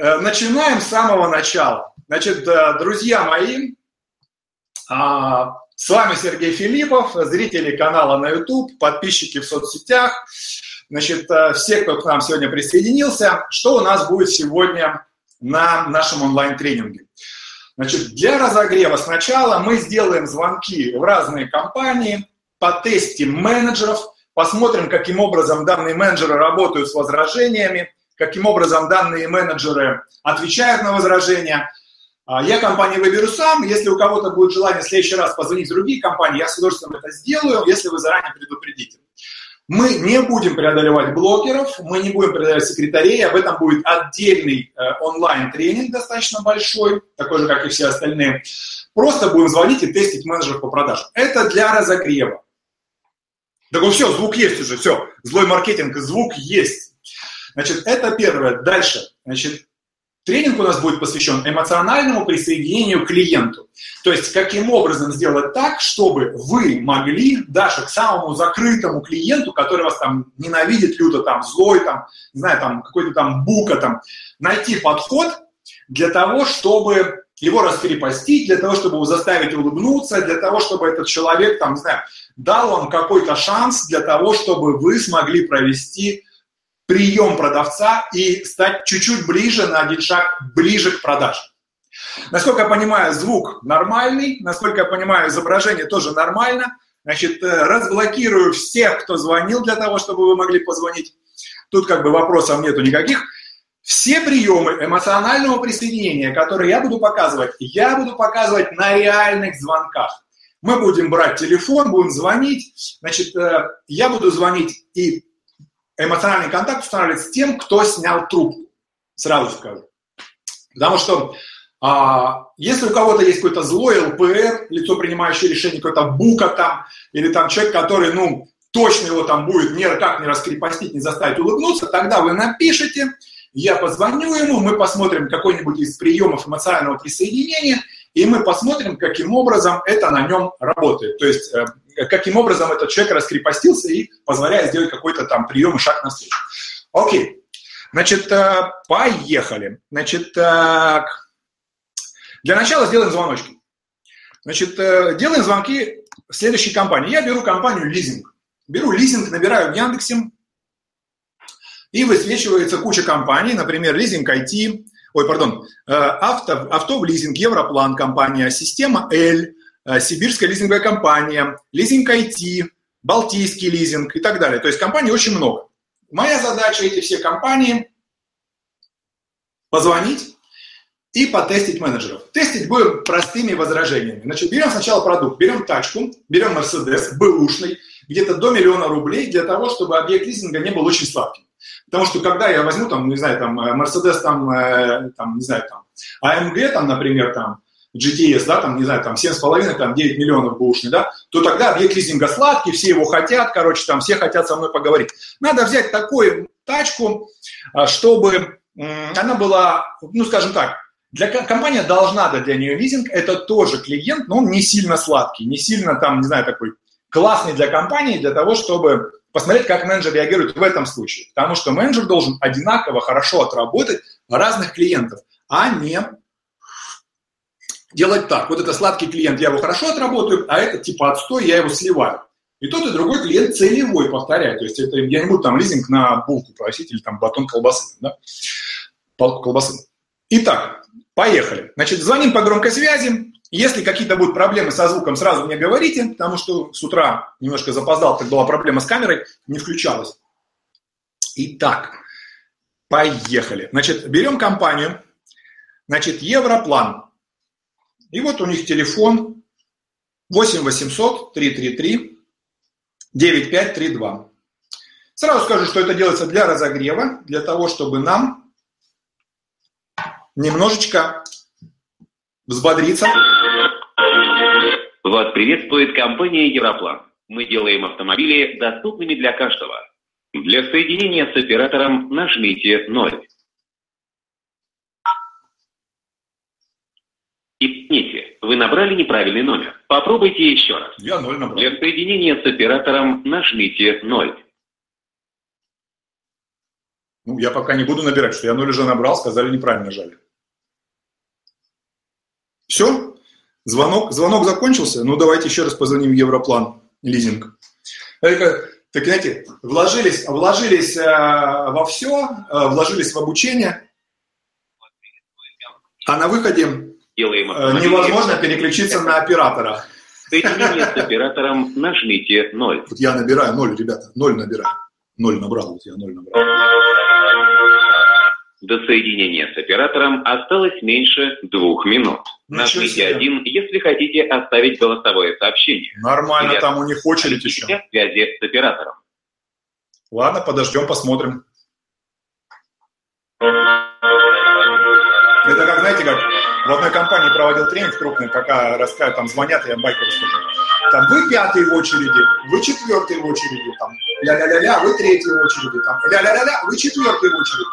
э, начинаем с самого начала. Значит, э, друзья мои, а, с вами Сергей Филиппов, зрители канала на YouTube, подписчики в соцсетях, значит, э, все, кто к нам сегодня присоединился. Что у нас будет сегодня на нашем онлайн-тренинге? Значит, для разогрева сначала мы сделаем звонки в разные компании, потестим менеджеров, посмотрим, каким образом данные менеджеры работают с возражениями, каким образом данные менеджеры отвечают на возражения. А, я компанию выберу сам. Если у кого-то будет желание в следующий раз позвонить в другие компании, я с удовольствием это сделаю, если вы заранее предупредите. Мы не будем преодолевать блокеров, мы не будем преодолевать секретарей, об этом будет отдельный э, онлайн-тренинг достаточно большой, такой же, как и все остальные. Просто будем звонить и тестить менеджеров по продажам. Это для разогрева. Так ну все, звук есть уже, все, злой маркетинг, звук есть. Значит, это первое. Дальше, значит, Тренинг у нас будет посвящен эмоциональному присоединению к клиенту. То есть, каким образом сделать так, чтобы вы могли даже к самому закрытому клиенту, который вас там ненавидит люто, там, злой, там, не знаю, там, какой-то там бука, там, найти подход для того, чтобы его раскрепостить, для того, чтобы его заставить улыбнуться, для того, чтобы этот человек, там, не знаю, дал вам какой-то шанс для того, чтобы вы смогли провести прием продавца и стать чуть-чуть ближе, на один шаг ближе к продаже. Насколько я понимаю, звук нормальный, насколько я понимаю, изображение тоже нормально. Значит, э, разблокирую всех, кто звонил для того, чтобы вы могли позвонить. Тут как бы вопросов нету никаких. Все приемы эмоционального присоединения, которые я буду показывать, я буду показывать на реальных звонках. Мы будем брать телефон, будем звонить. Значит, э, я буду звонить и эмоциональный контакт устанавливать с тем, кто снял трубку. Сразу скажу. Потому что а, если у кого-то есть какой-то злой ЛПР, лицо, принимающее решение, какой-то бука там, или там человек, который, ну, точно его там будет никак не раскрепостить, не заставить улыбнуться, тогда вы напишите, я позвоню ему, мы посмотрим какой-нибудь из приемов эмоционального присоединения, и мы посмотрим, каким образом это на нем работает. То есть, э, каким образом этот человек раскрепостился и позволяет сделать какой-то там прием и шаг навстречу. Окей. Значит, э, поехали. Значит, так. Для начала сделаем звоночки. Значит, э, делаем звонки следующей компании. Я беру компанию лизинг. Беру лизинг, набираю в Яндексе, и высвечивается куча компаний, например, лизинг IT, ой, пардон, э, авто, авто в лизинг, Европлан компания, система L, э, Сибирская лизинговая компания, лизинг IT, Балтийский лизинг и так далее. То есть компаний очень много. Моя задача эти все компании позвонить и потестить менеджеров. Тестить будем простыми возражениями. Значит, берем сначала продукт, берем тачку, берем Mercedes, бэушный, где-то до миллиона рублей для того, чтобы объект лизинга не был очень сладким. Потому что когда я возьму, там, не знаю, там, э, Mercedes, там, э, там, не знаю, там, AMG, там, например, там, GTS, да, там, не знаю, там, 7,5, там, 9 миллионов бушный, да, то тогда объект лизинга сладкий, все его хотят, короче, там, все хотят со мной поговорить. Надо взять такую тачку, а, чтобы она была, ну, скажем так, для компания должна дать для нее лизинг, это тоже клиент, но он не сильно сладкий, не сильно там, не знаю, такой классный для компании, для того, чтобы посмотреть, как менеджер реагирует в этом случае. Потому что менеджер должен одинаково хорошо отработать разных клиентов, а не делать так. Вот это сладкий клиент, я его хорошо отработаю, а это типа отстой, я его сливаю. И тот, и другой клиент целевой, повторяю. То есть это, я не буду там лизинг на булку просить или там батон колбасы, да? палку колбасы. Итак, поехали. Значит, звоним по громкой связи, если какие-то будут проблемы со звуком, сразу мне говорите, потому что с утра немножко запоздал, так была проблема с камерой, не включалась. Итак, поехали. Значит, берем компанию, значит, Европлан. И вот у них телефон 8 800 333 9532. Сразу скажу, что это делается для разогрева, для того, чтобы нам немножечко взбодриться. Вас приветствует компания Европлан. Мы делаем автомобили доступными для каждого. Для соединения с оператором нажмите 0. Извините, вы набрали неправильный номер. Попробуйте еще раз. Я 0 набрал. Для соединения с оператором нажмите 0. Ну, я пока не буду набирать, что я ноль уже набрал, сказали неправильно нажали. Все? Звонок, звонок закончился? Ну, давайте еще раз позвоним в Европлан лизинг. Так, знаете, вложились, вложились э, во все, э, вложились в обучение, а на выходе Делаем э, невозможно переключиться на оператора. Соединение с оператором нажмите 0. Вот я набираю 0, ребята, 0 набираю. 0 набрал, вот я 0 набрал. До соединения с оператором осталось меньше двух минут. Нажмите один, если хотите оставить голосовое сообщение. Нормально, Для там у них очередь еще. связи с оператором. Ладно, подождем, посмотрим. Это как, знаете, как в одной компании проводил тренинг крупный, пока рассказывают, там звонят, я байку расскажу. Там вы пятый в очереди, вы четвертый в очереди, там, ля-ля-ля-ля, вы третий в очереди, там, ля-ля-ля-ля, вы четвертый в очереди.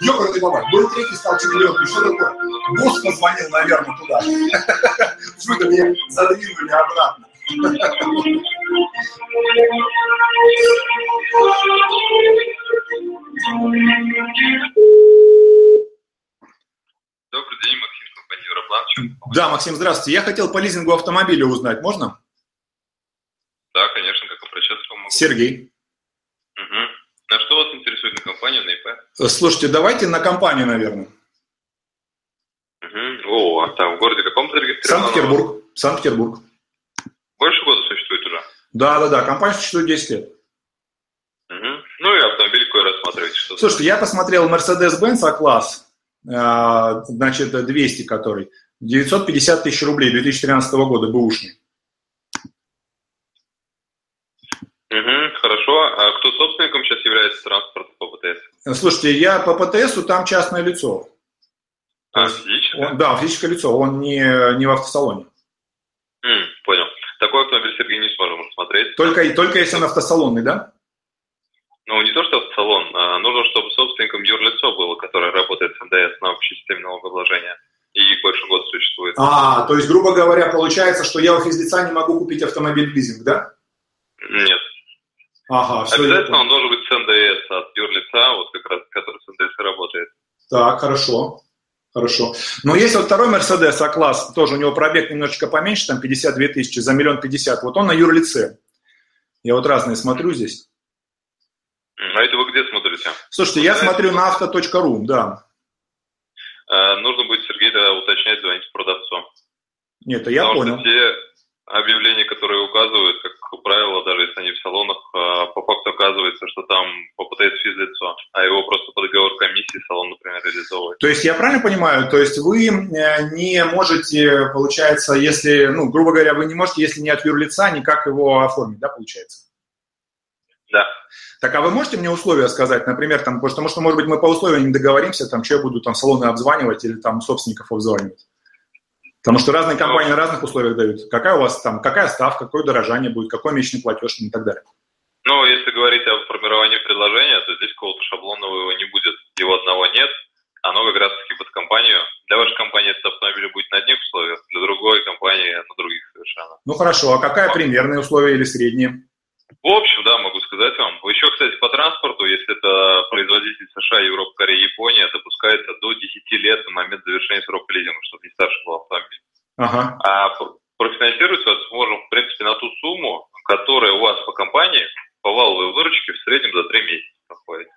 Ёбаный бабай, был третий, стал четвертый, что такое? Босс позвонил, наверное, туда. Что-то меня задвинули обратно. Добрый день, Максим, Европлан. Да, Максим, здравствуйте. Я хотел по лизингу автомобиля узнать, можно? Да, конечно, как обращаться могу. Сергей. Угу. А что вас интересует на компанию, на ИП? Слушайте, давайте на компанию, наверное. Угу. О, а там в городе каком зарегистрировано? Санкт-Петербург. Санкт-Петербург. Больше года существует уже? Да, да, да. Компания существует 10 лет. Угу. Ну и автомобиль какой рассматриваете? Что Слушайте, я посмотрел Mercedes-Benz А-класс, э, значит, 200 который, 950 тысяч рублей 2013 года, бэушный. Угу, хорошо. А кто собственником сейчас является транспорта по ПТС? Слушайте, я по ПТСу там частное лицо. А, физическое? Он, да, физическое лицо, он не, не в автосалоне. М, понял. Такой автомобиль, Сергей, не сможем рассмотреть. Только, только если он автосалонный, да? Ну, не то, что автосалон. А нужно, чтобы собственником юрлицо было, которое работает с НДС на общей системе налогообложения и больше года существует. А, то есть, грубо говоря, получается, что я у физлица не могу купить автомобиль в лизинг, да? Нет. Ага, все Обязательно он должен быть с НДС от юрлица, вот как раз, который с НДС работает. Так, хорошо. Хорошо. Но есть вот второй Mercedes А-класс, тоже у него пробег немножечко поменьше, там 52 тысячи, за миллион пятьдесят. Вот он на юрлице. Я вот разные смотрю здесь. А это вы где смотрите? Слушайте, я смотрю на авто.ру, да. Э, нужно будет, Сергей, тогда уточнять, звонить продавцу. Нет, это я Потому понял. Что те объявления, которые указывают, как правило, даже если они в салонах, а, по факту оказывается, что там попытается физлицо, а его просто по договору комиссии салон, например, реализовывает. То есть я правильно понимаю, то есть вы э, не можете, получается, если, ну, грубо говоря, вы не можете, если не от юрлица, никак его оформить, да, получается? Да. Так, а вы можете мне условия сказать, например, там, потому что, может быть, мы по условиям не договоримся, там, что я буду там салоны обзванивать или там собственников обзванивать? Потому что разные компании на разных условиях дают. Какая у вас там, какая ставка, какое дорожание будет, какой месячный платеж и так далее. Ну, если говорить о формировании предложения, то здесь какого-то шаблонного его не будет. Его одного нет, оно как раз таки под компанию. Для вашей компании этот автомобиль будет на одних условиях, для другой компании на других совершенно. Ну хорошо, а какая примерные условия или средние? В общем, да, могу сказать вам. Еще, кстати, по транспорту, если это производитель США, Европа, Корея, Япония, допускается до 10 лет на момент завершения срока лизинга, чтобы не старше был автомобиль. Ага. А профинансировать вас сможем, в принципе, на ту сумму, которая у вас по компании по валовой выручке в среднем за 3 месяца проходит.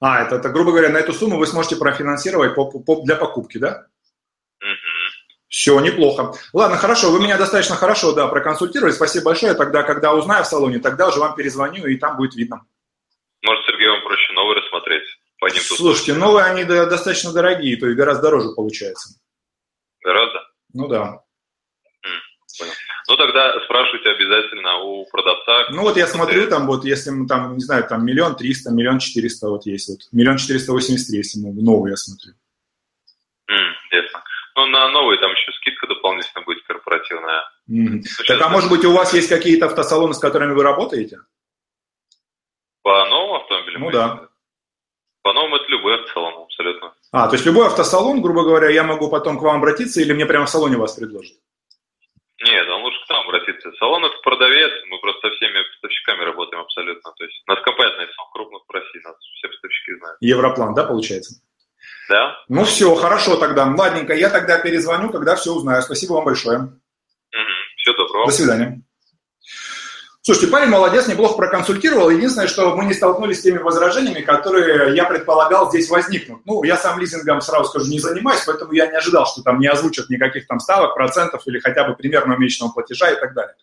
А, это, это, грубо говоря, на эту сумму вы сможете профинансировать по, по, для покупки, да? Угу. Все, неплохо. Ладно, хорошо, вы меня достаточно хорошо, да, проконсультировали. Спасибо большое. Тогда, когда узнаю в салоне, тогда уже вам перезвоню, и там будет видно. Может, Сергей, вам проще новый рассмотреть? По ним Слушайте, тут... новые, они достаточно дорогие, то есть гораздо дороже получается. Гораздо? Ну да. Понял. Ну тогда спрашивайте обязательно у продавца. Ну вот я смотрю, там вот, если мы там, не знаю, там миллион триста, миллион четыреста вот есть вот. Миллион четыреста восемьдесят три, если новый я смотрю. Mm, на новый там еще скидка дополнительно будет корпоративная. Mm. Так, а может быть, у вас есть какие-то автосалоны, с которыми вы работаете? По новым автомобилям? Ну да. По новым это любой автосалон, абсолютно. А, то есть любой автосалон, грубо говоря, я могу потом к вам обратиться или мне прямо в салоне вас предложат? Нет, он лучше к нам обратиться. Салон это продавец, мы просто со всеми поставщиками работаем абсолютно. То есть у нас компания одна из самых крупных в России, нас все поставщики знают. Европлан, да, получается? Да. Ну все, хорошо тогда. Ладненько, я тогда перезвоню, когда все узнаю. Спасибо вам большое. Угу. Всего доброго. До свидания. Слушайте, парень молодец, неплохо проконсультировал. Единственное, что мы не столкнулись с теми возражениями, которые я предполагал здесь возникнут. Ну, я сам лизингом, сразу скажу, не занимаюсь, поэтому я не ожидал, что там не озвучат никаких там ставок, процентов или хотя бы примерного месячного платежа и так далее.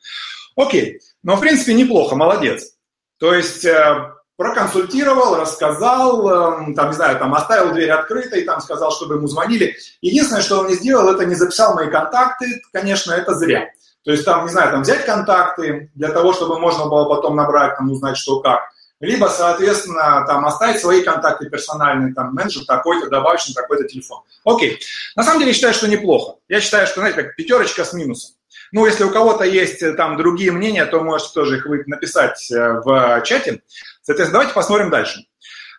Окей, но в принципе неплохо, молодец. То есть э, проконсультировал, рассказал, э, там, не знаю, там оставил дверь открытой, там сказал, чтобы ему звонили. Единственное, что он не сделал, это не записал мои контакты, конечно, это зря. То есть там, не знаю, там взять контакты для того, чтобы можно было потом набрать, там узнать, что как. Либо, соответственно, там оставить свои контакты персональные, там менеджер такой-то, добавить на такой-то телефон. Окей. На самом деле я считаю, что неплохо. Я считаю, что, знаете, как пятерочка с минусом. Ну, если у кого-то есть э, там другие мнения, то можете тоже их написать э, в чате. Соответственно, давайте посмотрим дальше.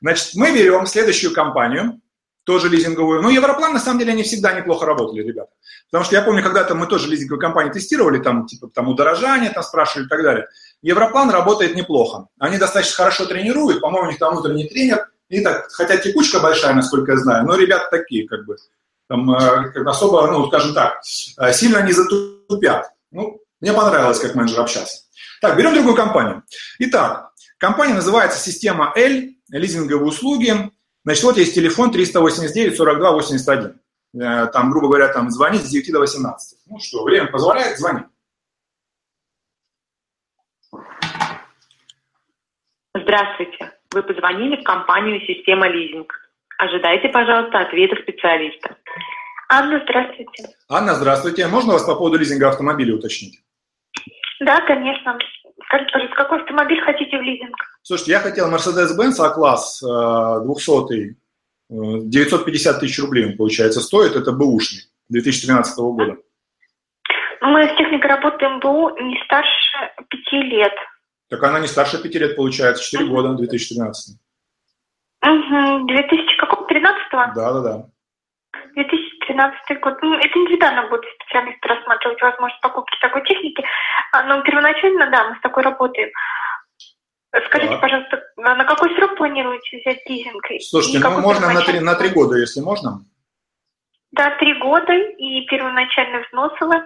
Значит, мы берем следующую компанию, тоже лизинговую. Ну, Европлан, на самом деле, они всегда неплохо работали, ребята. Потому что я помню, когда-то мы тоже лизинговые компании тестировали, там, типа, там, удорожание там спрашивали и так далее. Европлан работает неплохо. Они достаточно хорошо тренируют, по-моему, у них там внутренний тренер. И так, хотя текучка большая, насколько я знаю, но ребята такие, как бы, там, э, особо, ну, скажем так, э, сильно не затупят. Ну, мне понравилось, как менеджер общаться. Так, берем другую компанию. Итак, компания называется «Система L», лизинговые услуги. Значит, вот есть телефон 389 42 81. Там, грубо говоря, там звонить с 9 до 18. Ну что, время позволяет, звони. Здравствуйте. Вы позвонили в компанию «Система лизинг». Ожидайте, пожалуйста, ответа специалиста. Анна, здравствуйте. Анна, здравствуйте. Можно вас по поводу лизинга автомобиля уточнить? Да, конечно. Скажите, какой автомобиль хотите в лизинг? Слушайте, я хотел Mercedes-Benz А-класс 200 950 тысяч рублей он, получается, стоит. Это бэушный 2013 года. Мы с техникой работаем БУ не старше пяти лет. Так она не старше пяти лет, получается, 4 года, 2013. Угу, 2000 какого? 13 Да, да, да. 2013 год. Ну, это индивидуально будет специалист рассматривать возможность покупки такой техники. А, но первоначально, да, мы с такой работаем. Скажите, так. пожалуйста, на какой срок планируете взять лизинг? Слушайте, ну можно на три, на три года, если можно. Да, три года и первоначальный взнос у вас?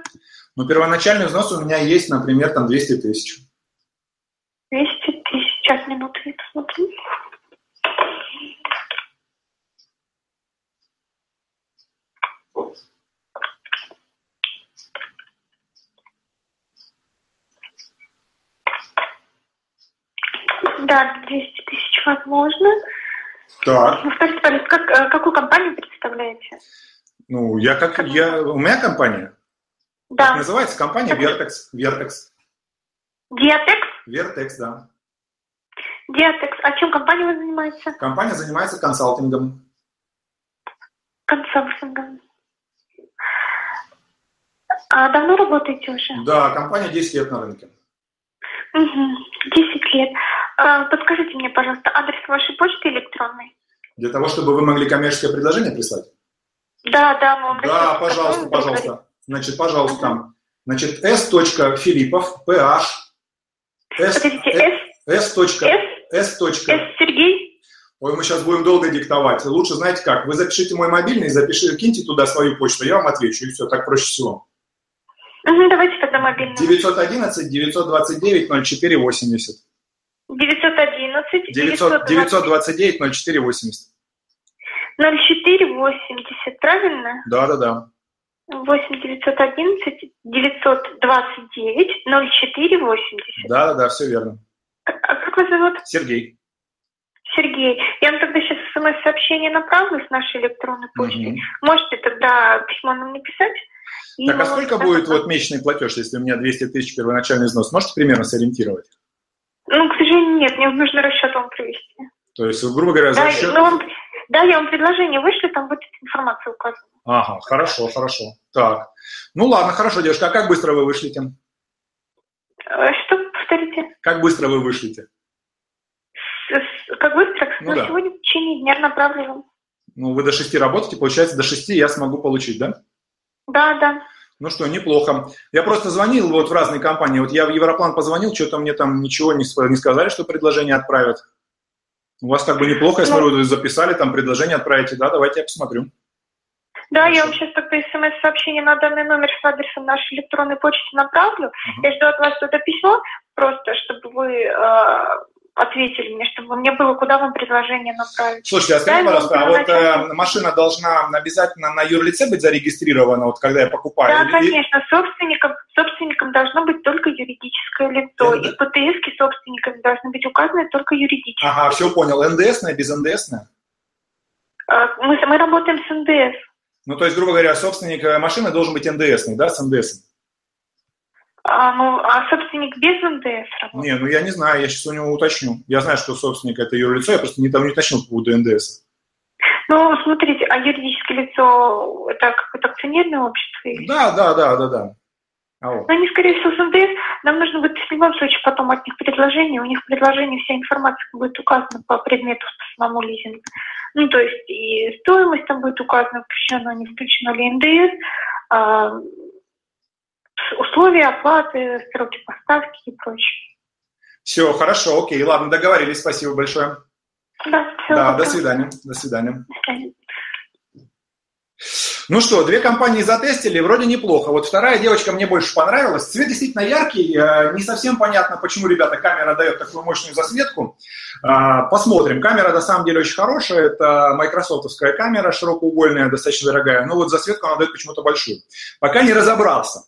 Ну, первоначальный взнос у меня есть, например, там 200 тысяч. 200 тысяч. Сейчас, минуту, я посмотрю. Да, 200 тысяч возможно. Так. Ну, скажите, пожалуйста, как, э, какую компанию представляете? Ну, я как, я, у меня компания. Да. Как называется компания Vertex. Vertex. Diatex? Vertex, да. Diatex. А чем компания занимается? Компания занимается консалтингом. Консалтингом. А давно работаете уже? Да, компания 10 лет на рынке. Угу, 10 лет. А, подскажите мне, пожалуйста, адрес вашей почты электронной. Для того, чтобы вы могли коммерческое предложение прислать? Да, да, мы вам Да, пожалуйста, пожалуйста. Значит, пожалуйста, там. Значит, s.филиппов, ph, s, Подождите, s, s. S, s. Сергей? Ой, мы сейчас будем долго диктовать. Лучше, знаете как, вы запишите мой мобильный, запишите, киньте туда свою почту, я вам отвечу, и все, так проще всего. Угу, давайте тогда мобильный. 911 929 0480. 911 900, 929 0480. 0480, правильно? Да, да, да. 8 911 929 0480. Да, да, да, все верно. А, а как вас зовут? Сергей. Сергей, я вам тогда сейчас смс-сообщение направлю с нашей электронной почты. Угу. Можете тогда письмо нам написать. Так, а сколько будет вот месячный платеж, если у меня 200 тысяч первоначальный взнос? Можете примерно сориентировать? Ну, к сожалению, нет, мне нужно расчет вам привести. То есть, грубо говоря, за да, счет... Ну, вам, да, я вам предложение вышлю, там будет информация указана. Ага, хорошо, хорошо. Так, ну ладно, хорошо, девушка, а как быстро вы вышлите? Э, что, повторите? Как быстро вы вышлите? С, как быстро? Ну, ну да. сегодня в течение дня направлю вам. Ну, вы до шести работаете, получается, до шести я смогу получить, да? Да, да. Ну что, неплохо. Я просто звонил вот в разные компании. Вот я в Европлан позвонил, что-то мне там ничего не, не сказали, что предложение отправят. У вас как бы неплохо, я ну, смотрю, записали там предложение отправите, да, давайте я посмотрю. Да, Хорошо. я вам сейчас тогда смс-сообщение на данный номер с адресом нашей электронной почты направлю. Uh-huh. Я жду от вас это письмо, просто чтобы вы э, ответили мне, чтобы мне было куда вам предложение направить. Слушайте, а скажите, пожалуйста, а вот э, машина должна обязательно на юрлице быть зарегистрирована, вот когда я покупаю? Да, или... конечно, собственником, собственником должно быть только юридическое лицо, НД... и ПТС собственниками должны быть указаны только юридические. Ага, все понял. НДСная, без НДСная? А, мы, мы работаем с НДС. Ну, то есть, грубо говоря, собственник э, машины должен быть НДСный, да, с НДСом? А, ну, а собственник без НДС работает? Не, ну я не знаю, я сейчас у него уточню. Я знаю, что собственник это юрлицо, я просто не, не уточнил по поводу НДС. Ну, смотрите, а юридическое лицо это какое-то акционерное общество? Да, да, да, да, да. А вот. Но они, скорее всего, с НДС. Нам нужно будет в любом случае потом от них предложение. У них в предложении вся информация будет указана по предмету по самому лизингу. Ну, то есть и стоимость там будет указана, включено, не включено ли НДС, условия оплаты, сроки поставки и прочее. Все, хорошо, окей, ладно, договорились, спасибо большое. Да, все. Да, до свидания, до свидания. До свидания. Ну что, две компании затестили, вроде неплохо. Вот вторая девочка мне больше понравилась. Цвет действительно яркий, э, не совсем понятно, почему, ребята, камера дает такую мощную засветку. А, посмотрим. Камера на самом деле очень хорошая. Это майкрософтовская камера, широкоугольная, достаточно дорогая. Но вот засветку она дает почему-то большую. Пока не разобрался.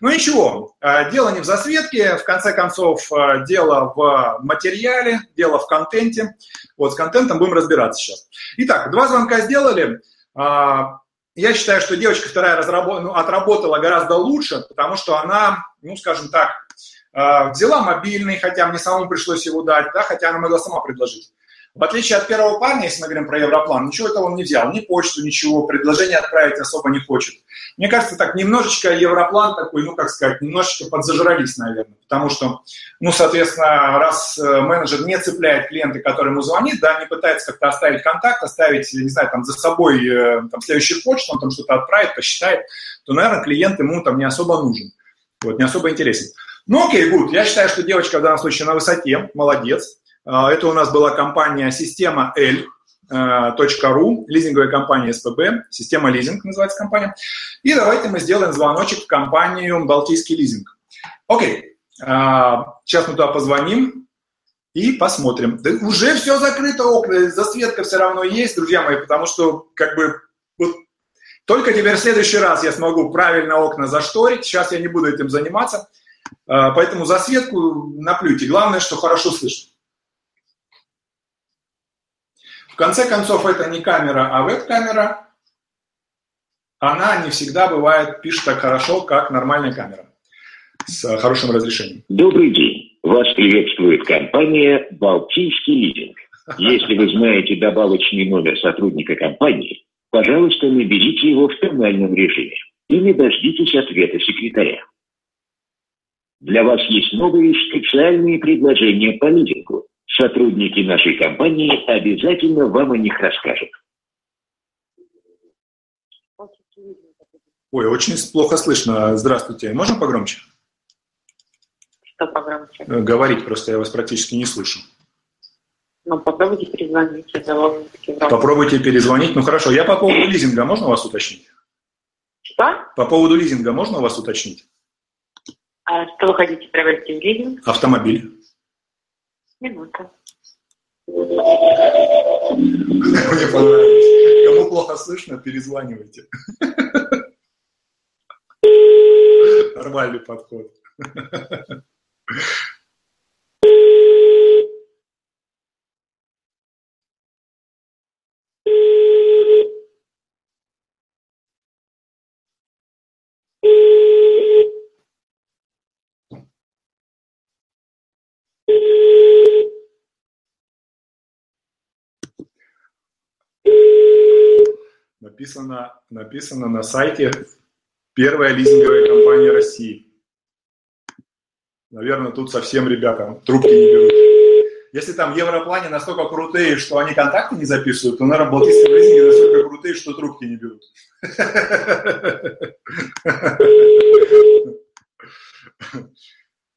Ну ничего, э, дело не в засветке, в конце концов, э, дело в материале, дело в контенте. Вот с контентом будем разбираться сейчас. Итак, два звонка сделали. Я считаю, что девочка вторая разработ... ну, отработала гораздо лучше, потому что она, ну, скажем так, э, взяла мобильный, хотя мне самому пришлось его дать, да, хотя она могла сама предложить. В отличие от первого парня, если мы говорим про Европлан, ничего этого он не взял, ни почту, ничего, предложение отправить особо не хочет. Мне кажется, так немножечко Европлан такой, ну, как сказать, немножечко подзажрались, наверное, потому что, ну, соответственно, раз э, менеджер не цепляет клиента, который ему звонит, да, не пытается как-то оставить контакт, оставить, не знаю, там, за собой э, там, следующую почту, он там что-то отправит, посчитает, то, наверное, клиент ему там не особо нужен, вот, не особо интересен. Ну, окей, гуд, я считаю, что девочка в данном случае на высоте, молодец, это у нас была компания «Система L», .ru, лизинговая компания СПБ, система лизинг называется компания. И давайте мы сделаем звоночек в компанию Балтийский лизинг. Окей, а, сейчас мы туда позвоним и посмотрим. Да уже все закрыто, окна, засветка все равно есть, друзья мои, потому что как бы вот только теперь в следующий раз я смогу правильно окна зашторить. Сейчас я не буду этим заниматься. А, поэтому засветку наплюйте. Главное, что хорошо слышно. В конце концов, это не камера, а веб-камера. Она не всегда бывает, пишет так хорошо, как нормальная камера с хорошим разрешением. Добрый день. Вас приветствует компания «Балтийский лизинг». Если вы знаете добавочный номер сотрудника компании, пожалуйста, наберите его в тональном режиме и не дождитесь ответа секретаря. Для вас есть новые специальные предложения по лизингу. Сотрудники нашей компании обязательно вам о них расскажут. Ой, очень плохо слышно. Здравствуйте. Можно погромче? Что погромче? Э, говорить просто, я вас практически не слышу. Ну, попробуйте перезвонить. Попробуйте перезвонить. Ну, хорошо. Я по поводу лизинга, можно вас уточнить? Что? По поводу лизинга можно вас уточнить? А что вы хотите приобрести в лизинг? Автомобиль. Минута. Мне понравилось. Кому плохо слышно, перезванивайте. Нормальный подход. Написано, написано на сайте первая лизинговая компания России. Наверное, тут совсем ребята трубки не берут. Если там Европлане настолько крутые, что они контакты не записывают, то, наверное, Балтийские лизинги настолько крутые, что трубки не берут.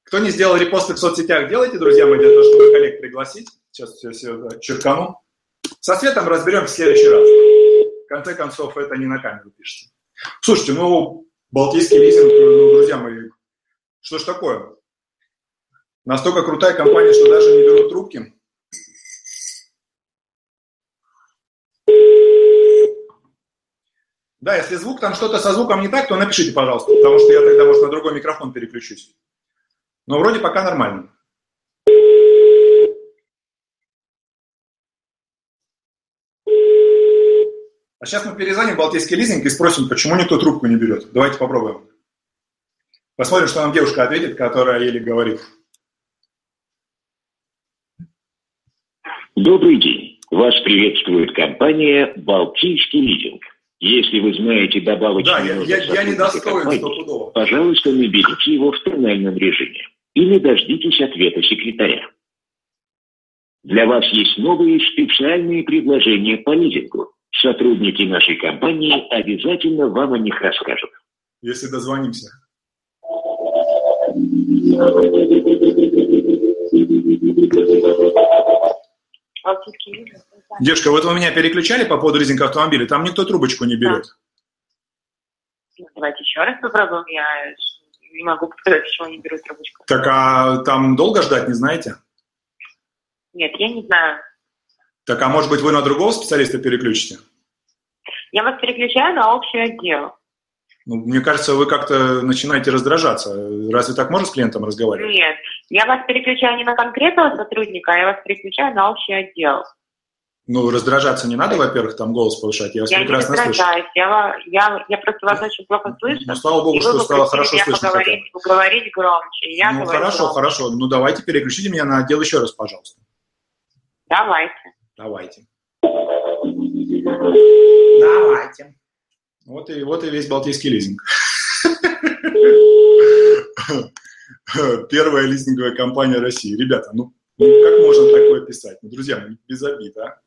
Кто не сделал репосты в соцсетях, делайте, друзья мои, для того, чтобы коллег пригласить. Сейчас все, все черкану. Со светом разберемся в следующий раз. Конце концов, это не на камеру пишется. Слушайте, ну, Балтийский лизинг, ну, друзья мои, что ж такое? Настолько крутая компания, что даже не берут трубки. Да, если звук, там что-то со звуком не так, то напишите, пожалуйста, потому что я тогда, может, на другой микрофон переключусь. Но вроде пока нормально. А сейчас мы перезвоним в Балтийский лизинг и спросим, почему никто трубку не берет. Давайте попробуем. Посмотрим, что нам девушка ответит, которая еле говорит. Добрый день. Вас приветствует компания «Балтийский лизинг». Если вы знаете добавочный да, я, я, я не достоин компании, пожалуйста, наберите его в тональном режиме и не дождитесь ответа секретаря. Для вас есть новые специальные предложения по лизингу. Сотрудники нашей компании обязательно вам о них расскажут. Если дозвонимся. Девушка, вот вы меня переключали по поводу лизинга автомобиля, там никто трубочку не берет. Ну, давайте еще раз попробуем, я не могу сказать, почему не берут трубочку. Так, а там долго ждать, не знаете? Нет, я не знаю. Так, а может быть, вы на другого специалиста переключите? Я вас переключаю на общий отдел. Ну, мне кажется, вы как-то начинаете раздражаться. Разве так можно с клиентом разговаривать? Нет, я вас переключаю не на конкретного сотрудника, а я вас переключаю на общий отдел. Ну, раздражаться не надо, во-первых, там голос повышать. Я вас я прекрасно не раздражаюсь. Я, я, я просто вас очень плохо слышу. Ну, слава богу, что стало хорошо слышно. Поговорить, поговорить громче. Я ну, хорошо, громче. хорошо. Ну, давайте переключите меня на отдел еще раз, пожалуйста. Давайте. Давайте. Давайте. Вот и, вот и весь Балтийский лизинг. Первая лизинговая компания России. Ребята, ну, ну как можно такое писать? Ну, друзья, ну, без обид, а?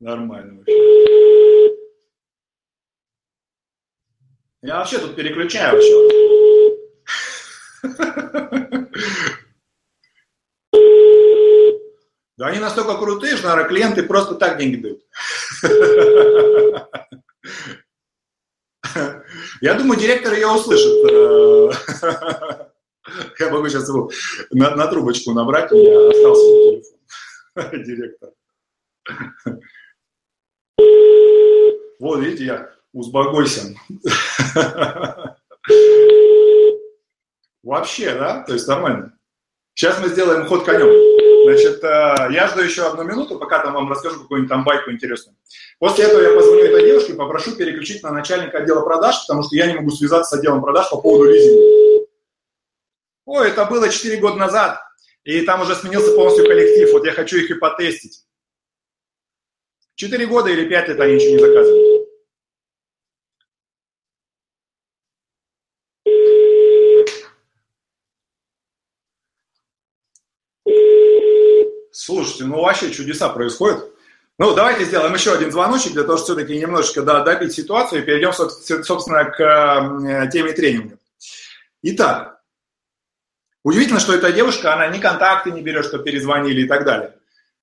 Нормально вообще. Я вообще тут переключаю вообще. Да они настолько крутые, что, наверное, клиенты просто так деньги дают. Я думаю, директор ее услышит. Я могу сейчас его на, на трубочку набрать, у меня остался телефон. Директор. Вот, видите, я узбогойся. Вообще, да? То есть нормально. Сейчас мы сделаем ход конем. Значит, э, я жду еще одну минуту, пока там вам расскажу какую-нибудь там байку интересную. После этого я позвоню этой девушке и попрошу переключить на начальника отдела продаж, потому что я не могу связаться с отделом продаж по поводу лизинга. Ой, это было 4 года назад, и там уже сменился полностью коллектив, вот я хочу их и потестить. 4 года или 5 лет они ничего не заказывают. Слушайте, ну вообще чудеса происходят. Ну, давайте сделаем еще один звоночек для того, чтобы все-таки немножечко да, добить ситуацию и перейдем, собственно, к э, теме тренинга. Итак, удивительно, что эта девушка, она ни контакты не берет, что перезвонили и так далее.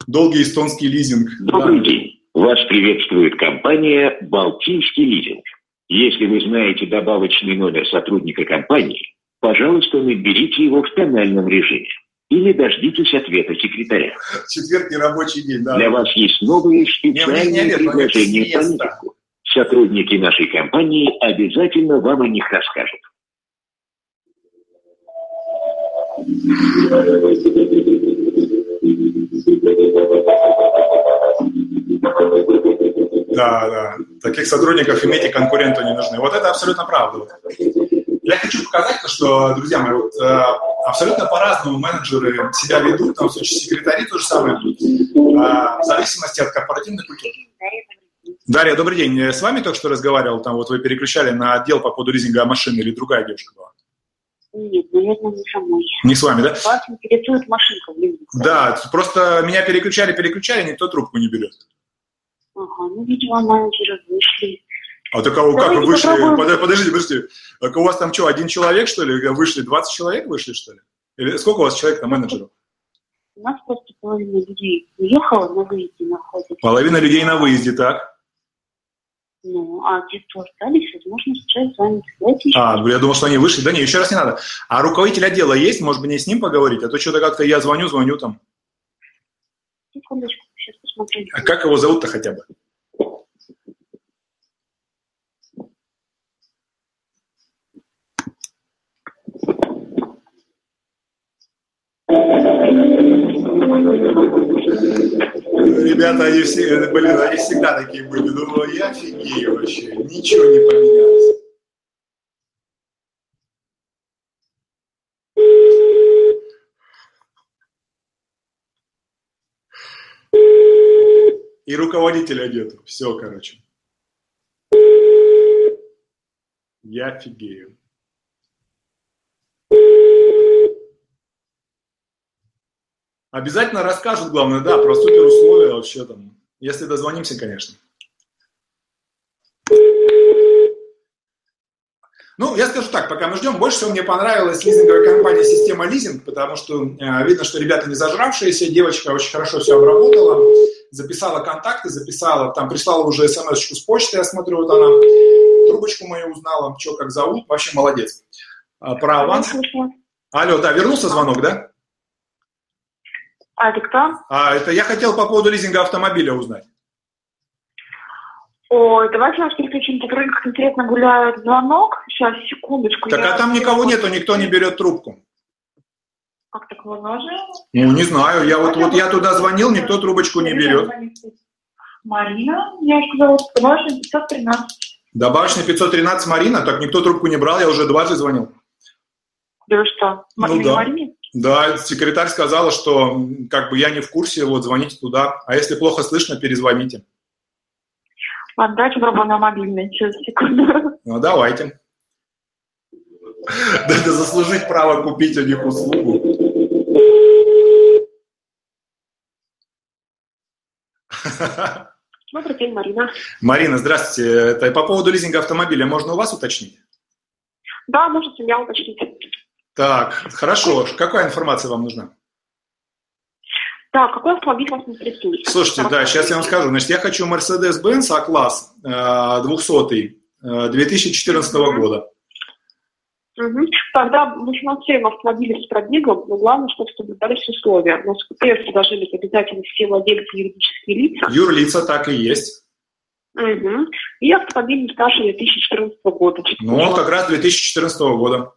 Долгий эстонский лизинг. Добрый да. день. Вас приветствует компания «Балтийский лизинг». Если вы знаете добавочный номер сотрудника компании, пожалуйста, наберите его в тональном режиме или дождитесь ответа секретаря. Четверг не рабочий день, да. Для вас есть новые специальные предложения по митингу. Сотрудники нашей компании обязательно вам о них расскажут. Да, да. Таких сотрудников иметь и конкуренту не нужны. Вот это абсолютно правда. Я хочу показать, что, друзья мои, вот, э, абсолютно по-разному менеджеры себя ведут, там в случае секретари то же самое, э, в зависимости от корпоративной культуры. Дарья, добрый день. Я с вами только что разговаривал, там вот вы переключали на отдел по поводу лизинга машины или другая девушка была? Нет, наверное, не со мной. Не с вами, да? Вас интересует машинка в лизинг. Да, просто меня переключали, переключали, никто трубку не берет. Ага, ну, видимо, менеджеры вышли. А так кого, как вы Давайте вышли? попробуем. Подожди, подождите, подождите. Так у вас там что, один человек, что ли, вышли? 20 человек вышли, что ли? Или сколько у вас человек на менеджеров? У нас просто половина людей уехала на выезде находится. Половина людей на выезде, так? Ну, а те, кто остались, возможно, сейчас заняты. Давайте А, я думал, что они вышли. Да не, еще раз не надо. А руководитель отдела есть? Может мне с ним поговорить? А то что-то как-то я звоню, звоню там. секундочку, сейчас посмотрю. А как его зовут-то хотя бы? Ребята, они все, блин, они всегда такие были. Думаю, я офигею вообще. Ничего не поменялось. И руководителя нету. Все, короче. Я офигею. Обязательно расскажут, главное, да, про супер условия вообще там. Если дозвонимся, конечно. Ну, я скажу так, пока мы ждем, больше всего мне понравилась лизинговая компания «Система лизинг», потому что э, видно, что ребята не зажравшиеся, девочка очень хорошо все обработала, записала контакты, записала, там прислала уже смс-очку с почты, я смотрю, вот она, трубочку мою узнала, что как зовут, вообще молодец. А, Про аванс. Алло, да, вернулся звонок, да? А это кто? А, это я хотел по поводу лизинга автомобиля узнать. Ой, давайте нас переключим, тут вроде как интересно гуляет звонок. Сейчас, секундочку. Так я- а там никого нету, никто не берет трубку. Как так возможно? Ну, не знаю, я вот, вот я туда звонил, никто трубочку не берет. Марина, девушка зовут, домашняя 513. Добавочный 513 Марина, так никто трубку не брал, я уже дважды звонил. Да вы что? Ну Марина да. Марине? Да, секретарь сказала, что как бы я не в курсе, вот звоните туда. А если плохо слышно, перезвоните. Ладно, давайте на мобильный. Сейчас, секунду. Ну, давайте. Надо заслужить право купить у них услугу. Добрый день, Марина. Марина, здравствуйте. Это по поводу лизинга автомобиля можно у вас уточнить? Да, можете меня уточнить. Так, хорошо. Какая информация вам нужна? Да, какой автомобиль вас интересует? Слушайте, да, сейчас я вам скажу. Значит, я хочу Mercedes-Benz А-класс э, 200 э, 2014 года. Угу. Тогда мы финансируем автомобили с пробегом, но главное, чтобы соблюдались условия. У нас первое предложили обязательно все владельцы юридические лица. Юрлица так и есть. Мгм. И автомобиль не старше 2014 года. Ну, как раз 2014 года.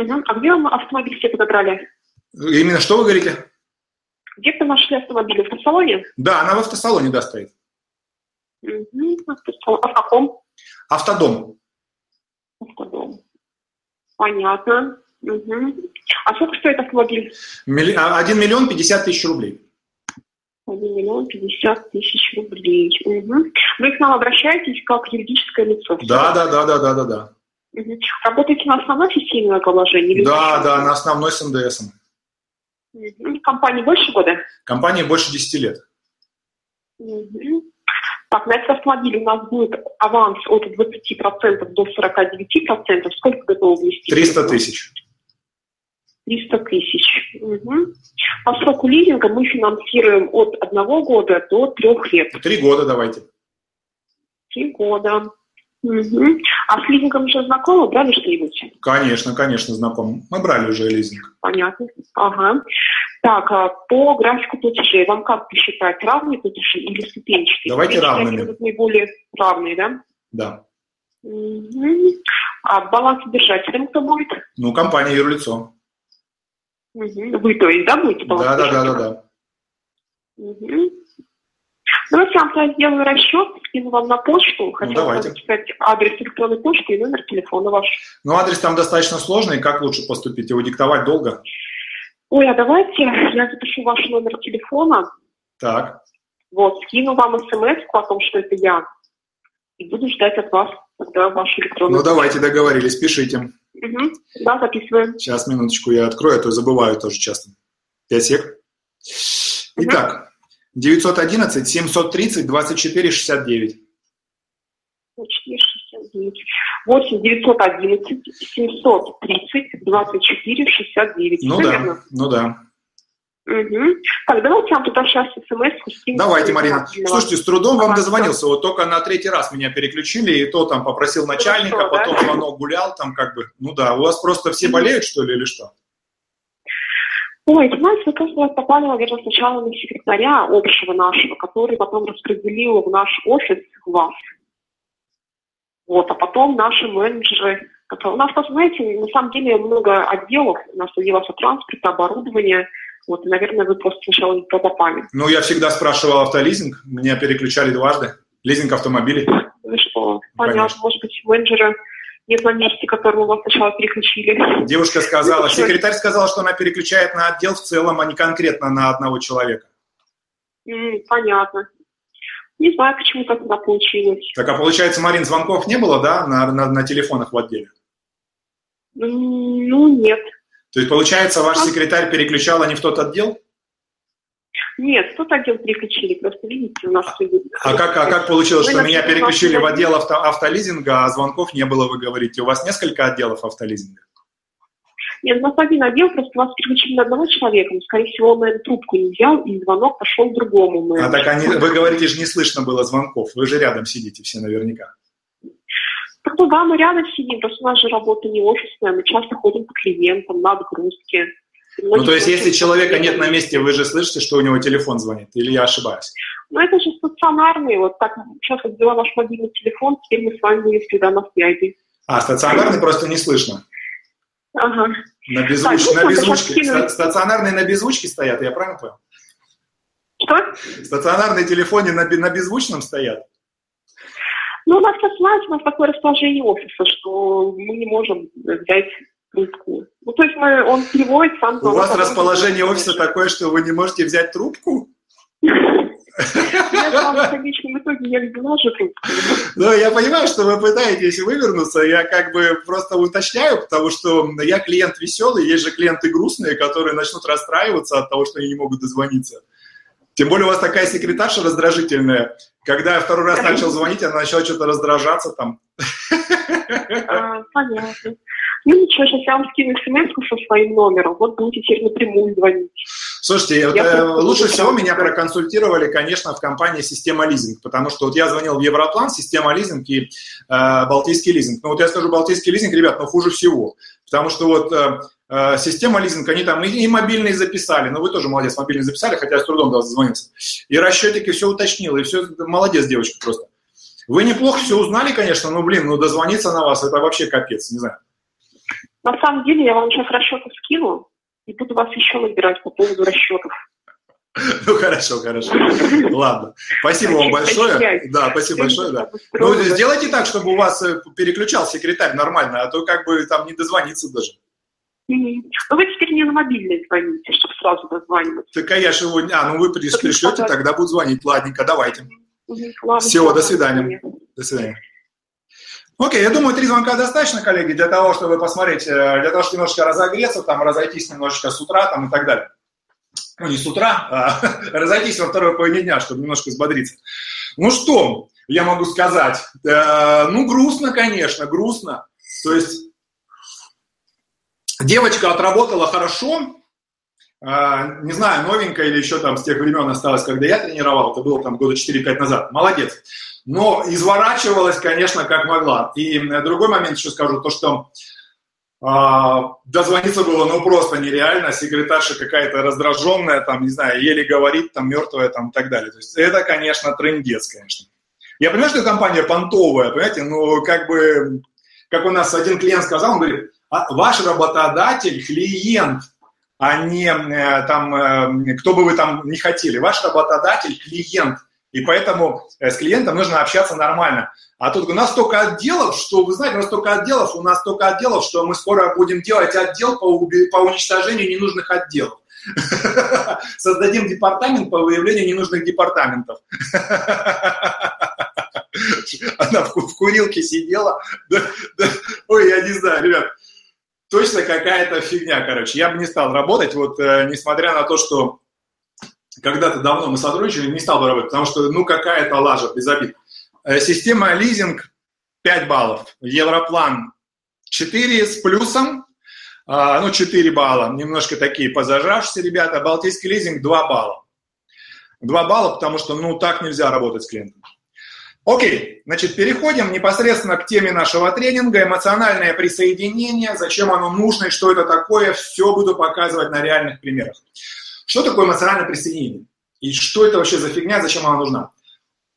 А где вам автомобиль все подобрали? Именно что вы говорите? Где вы нашли автомобиль? В автосалоне? Да, она в автосалоне, да, стоит. Автосалон. А в каком? Автодом. Автодом. Понятно. Мгм. А сколько стоит автомобиль? Милли- а, 1 миллион 50 тысяч рублей. 1 миллион 50 тысяч рублей. Мгм. Вы к нам обращаетесь как юридическое лицо? Да, да, да, да, да, да, да. Работаете на основной системе налогообложения? Да, да, на основной с НДСом. Компании больше года? Компании больше 10 лет. Так, на этот автомобиль у нас будет аванс от 20% до 49%. Сколько готовы внести? 300 тысяч. 300 тысяч. Мгм. По сроку лизинга мы финансируем от одного года до трех лет. Три года давайте. Три года. А с лизингом уже знакомы, брали что-нибудь? Конечно, конечно, знаком. Мы брали уже лизинг. Понятно. Ага. Так, а по графику платежей вам как посчитать? Равные платежи или ступенчатые? Давайте равными. будут наиболее равные, да? Да. Мгм. А баланс держателем кто будет? Ну, компания юрлицо. Мгм. Вы, то есть, да, будете Да, баланс да, да, да, да. Мгм. Давайте я вам тогда сделаю расчет, скину вам на почту. Хотела Ну, давайте. сказать адрес электронной почты и номер телефона ваш. Ну, адрес там достаточно сложный. Как лучше поступить? Его диктовать долго? Ой, а давайте я запишу ваш номер телефона, Так. вот, скину вам смс о том, что это я, и буду ждать от вас тогда вашу электронную Ну, давайте договорились. Пишите. Мгм. Да, записываем. Сейчас, минуточку, я открою, а то забываю тоже часто. Пять сек. Итак, 911 730 24 69. 24 69. 8 911 730 24 69. Ну да, ну да. Угу. Так, давайте я туда сейчас смс. Давайте, Марина. Слушайте, с трудом вам дозвонился. Вот только на третий раз меня переключили, и то там попросил начальника, Хорошо, да? потом звонок гулял, там как бы. Ну да, у вас просто все болеют, что ли, или что? Ой, знаете, вы просто попали, наверное, сначала на секретаря общего нашего, который потом распределил в наш офис вас. Вот, а потом наши менеджеры, которые... У нас, знаете, на самом деле много отделов. У нас отдел автотранспорта, оборудования. Вот, и, наверное, вы просто сначала не туда попали. Ну, я всегда спрашивал автолизинг, меня переключали дважды. Лизинг автомобилей. Вы что, понятно, конечно. может быть, менеджера нет на месте, которому вас сначала переключили. Девушка сказала, Ну, секретарь сказала, что она переключает на отдел в целом, а не конкретно на одного человека. Понятно. Не знаю, почему так тогда получилось. Так, а получается, Марин, звонков не было, да, на, на, на телефонах в отделе? Ну, нет. То есть, получается, ваш А. секретарь переключала не в тот отдел? Нет, тут отдел переключили, просто видите, у нас... А как, а как получилось, Вы что меня переключили в отдел авто, автолизинга, а звонков не было, вы говорите? У вас несколько отделов автолизинга? Нет, у нас один отдел, просто вас переключили на одного человека, но, скорее всего, он, наверное, трубку не взял, и звонок пошел другому А менеджеру. так они, вы говорите же, не слышно было звонков. Вы же рядом сидите все наверняка. Так, ну да, мы рядом сидим, просто у нас же работа не офисная, мы часто ходим по клиентам, на отгрузки. Ну, то есть, если человека нет на месте, вы же слышите, что у него телефон звонит? Или я ошибаюсь? Ну, это же стационарный, вот так, сейчас вот взяла ваш мобильный телефон, теперь мы с вами всегда на связи. А, стационарный просто не слышно. Ага. На беззвуч- Так, ну, на беззвучке. Ста- Стационарные на беззвучке стоят, я правильно понял? Что? Стационарные телефоны на, на беззвучном стоят? Ну, у нас, знаете, у нас такое расположение офиса, что мы не можем взять трубку. Ну, то есть мы, он переводит сам... У вас расположение офиса такое, что вы не можете взять трубку? Я в конечном итоге я взяла же трубку. Ну, я понимаю, что вы пытаетесь вывернуться, я как бы просто уточняю, потому что я клиент веселый, есть же клиенты грустные, которые начнут расстраиваться от того, что они не могут дозвониться. Тем более у вас такая секретарша раздражительная. Когда я второй раз начал звонить, она начала что-то раздражаться там. А, Понятно. Ну ничего, сейчас я вам скину смс со своим номером. Вот будете теперь напрямую звонить. Слушайте, вот, Я э, просто лучше буду всего меня проконсультировали, конечно, в компании «Система лизинг», потому что вот я звонил в Европлан, «Система лизинг» и э, «Балтийский лизинг». Ну вот я скажу «Балтийский лизинг», ребят, ну хуже всего, потому что вот э, э, «Система лизинг», они там и, и мобильные записали, ну вы тоже молодец, мобильные записали, хотя я с трудом до вас дозвонился, и расчетики все уточнил, и все, молодец, девочка просто. Вы неплохо все узнали, конечно, но, блин, ну дозвониться на вас, это вообще капец, не знаю. На самом деле я вам сейчас расчеты скину и буду вас еще набирать по поводу расчетов. Ну хорошо, хорошо. Ладно. Спасибо вам большое. Да, спасибо большое, да. Ну, сделайте так, чтобы у вас э, переключал секретарь нормально, а то как бы там не дозвониться даже. Ну вы теперь мне на мобильный звоните, чтобы сразу дозваниваться. Так а я же его... А, ну вы не пришлете, тогда будет звонить. Ладненько, давайте. Ладно, Всего, до свидания. До свидания. Окей, я думаю, три звонка достаточно, коллеги, для того, чтобы посмотреть, э, для того, чтобы немножко разогреться, там, разойтись немножечко с утра там, и так далее. Ну, не с утра, а разойтись во второй половине дня, чтобы немножко взбодриться. Ну что, я могу сказать? Э, ну, грустно, конечно, грустно. То есть девочка отработала хорошо, э, не знаю, новенькая или еще там с тех времен осталось, когда я тренировал, это было там года 4-5 назад, молодец. Но изворачивалась, конечно, как могла. И другой момент еще скажу, то, что а, дозвониться было ну просто нереально, секретарша какая-то раздраженная, там, не знаю, еле говорит, там, мертвая, там, и так далее. То есть это, конечно, трендец, конечно. Я понимаю, что компания понтовая, понимаете, но как бы, как у нас один клиент сказал, он говорит, «А ваш работодатель – клиент, а не э, там, э, кто бы вы там не хотели. Ваш работодатель – клиент, и поэтому э, с клиентом нужно общаться нормально. А тут у нас столько отделов, что, вы знаете, у нас столько отделов, у нас столько отделов, что мы скоро будем делать отдел по, по уничтожению ненужных отделов. Создадим департамент по выявлению ненужных департаментов. Она в ку- в курилке сидела. Ой, я не знаю, ребят, точно какая-то фигня, короче. Я бы не стал работать, вот, э, несмотря на то, что когда-то давно мы сотрудничали, не стал бы работать, потому что, ну, какая-то лажа, без обид. Э, система лизинг 5 баллов, Европлан 4 с плюсом, а, ну, 4 балла, немножко такие позажавшиеся ребята, Балтийский лизинг 2 балла. 2 балла, потому что, ну, так нельзя работать с клиентом. Окей, значит, переходим непосредственно к теме нашего тренинга. Эмоциональное присоединение, зачем оно нужно и что это такое, все буду показывать на реальных примерах. Что такое эмоциональное присоединение? И что это вообще за фигня, зачем она нужна?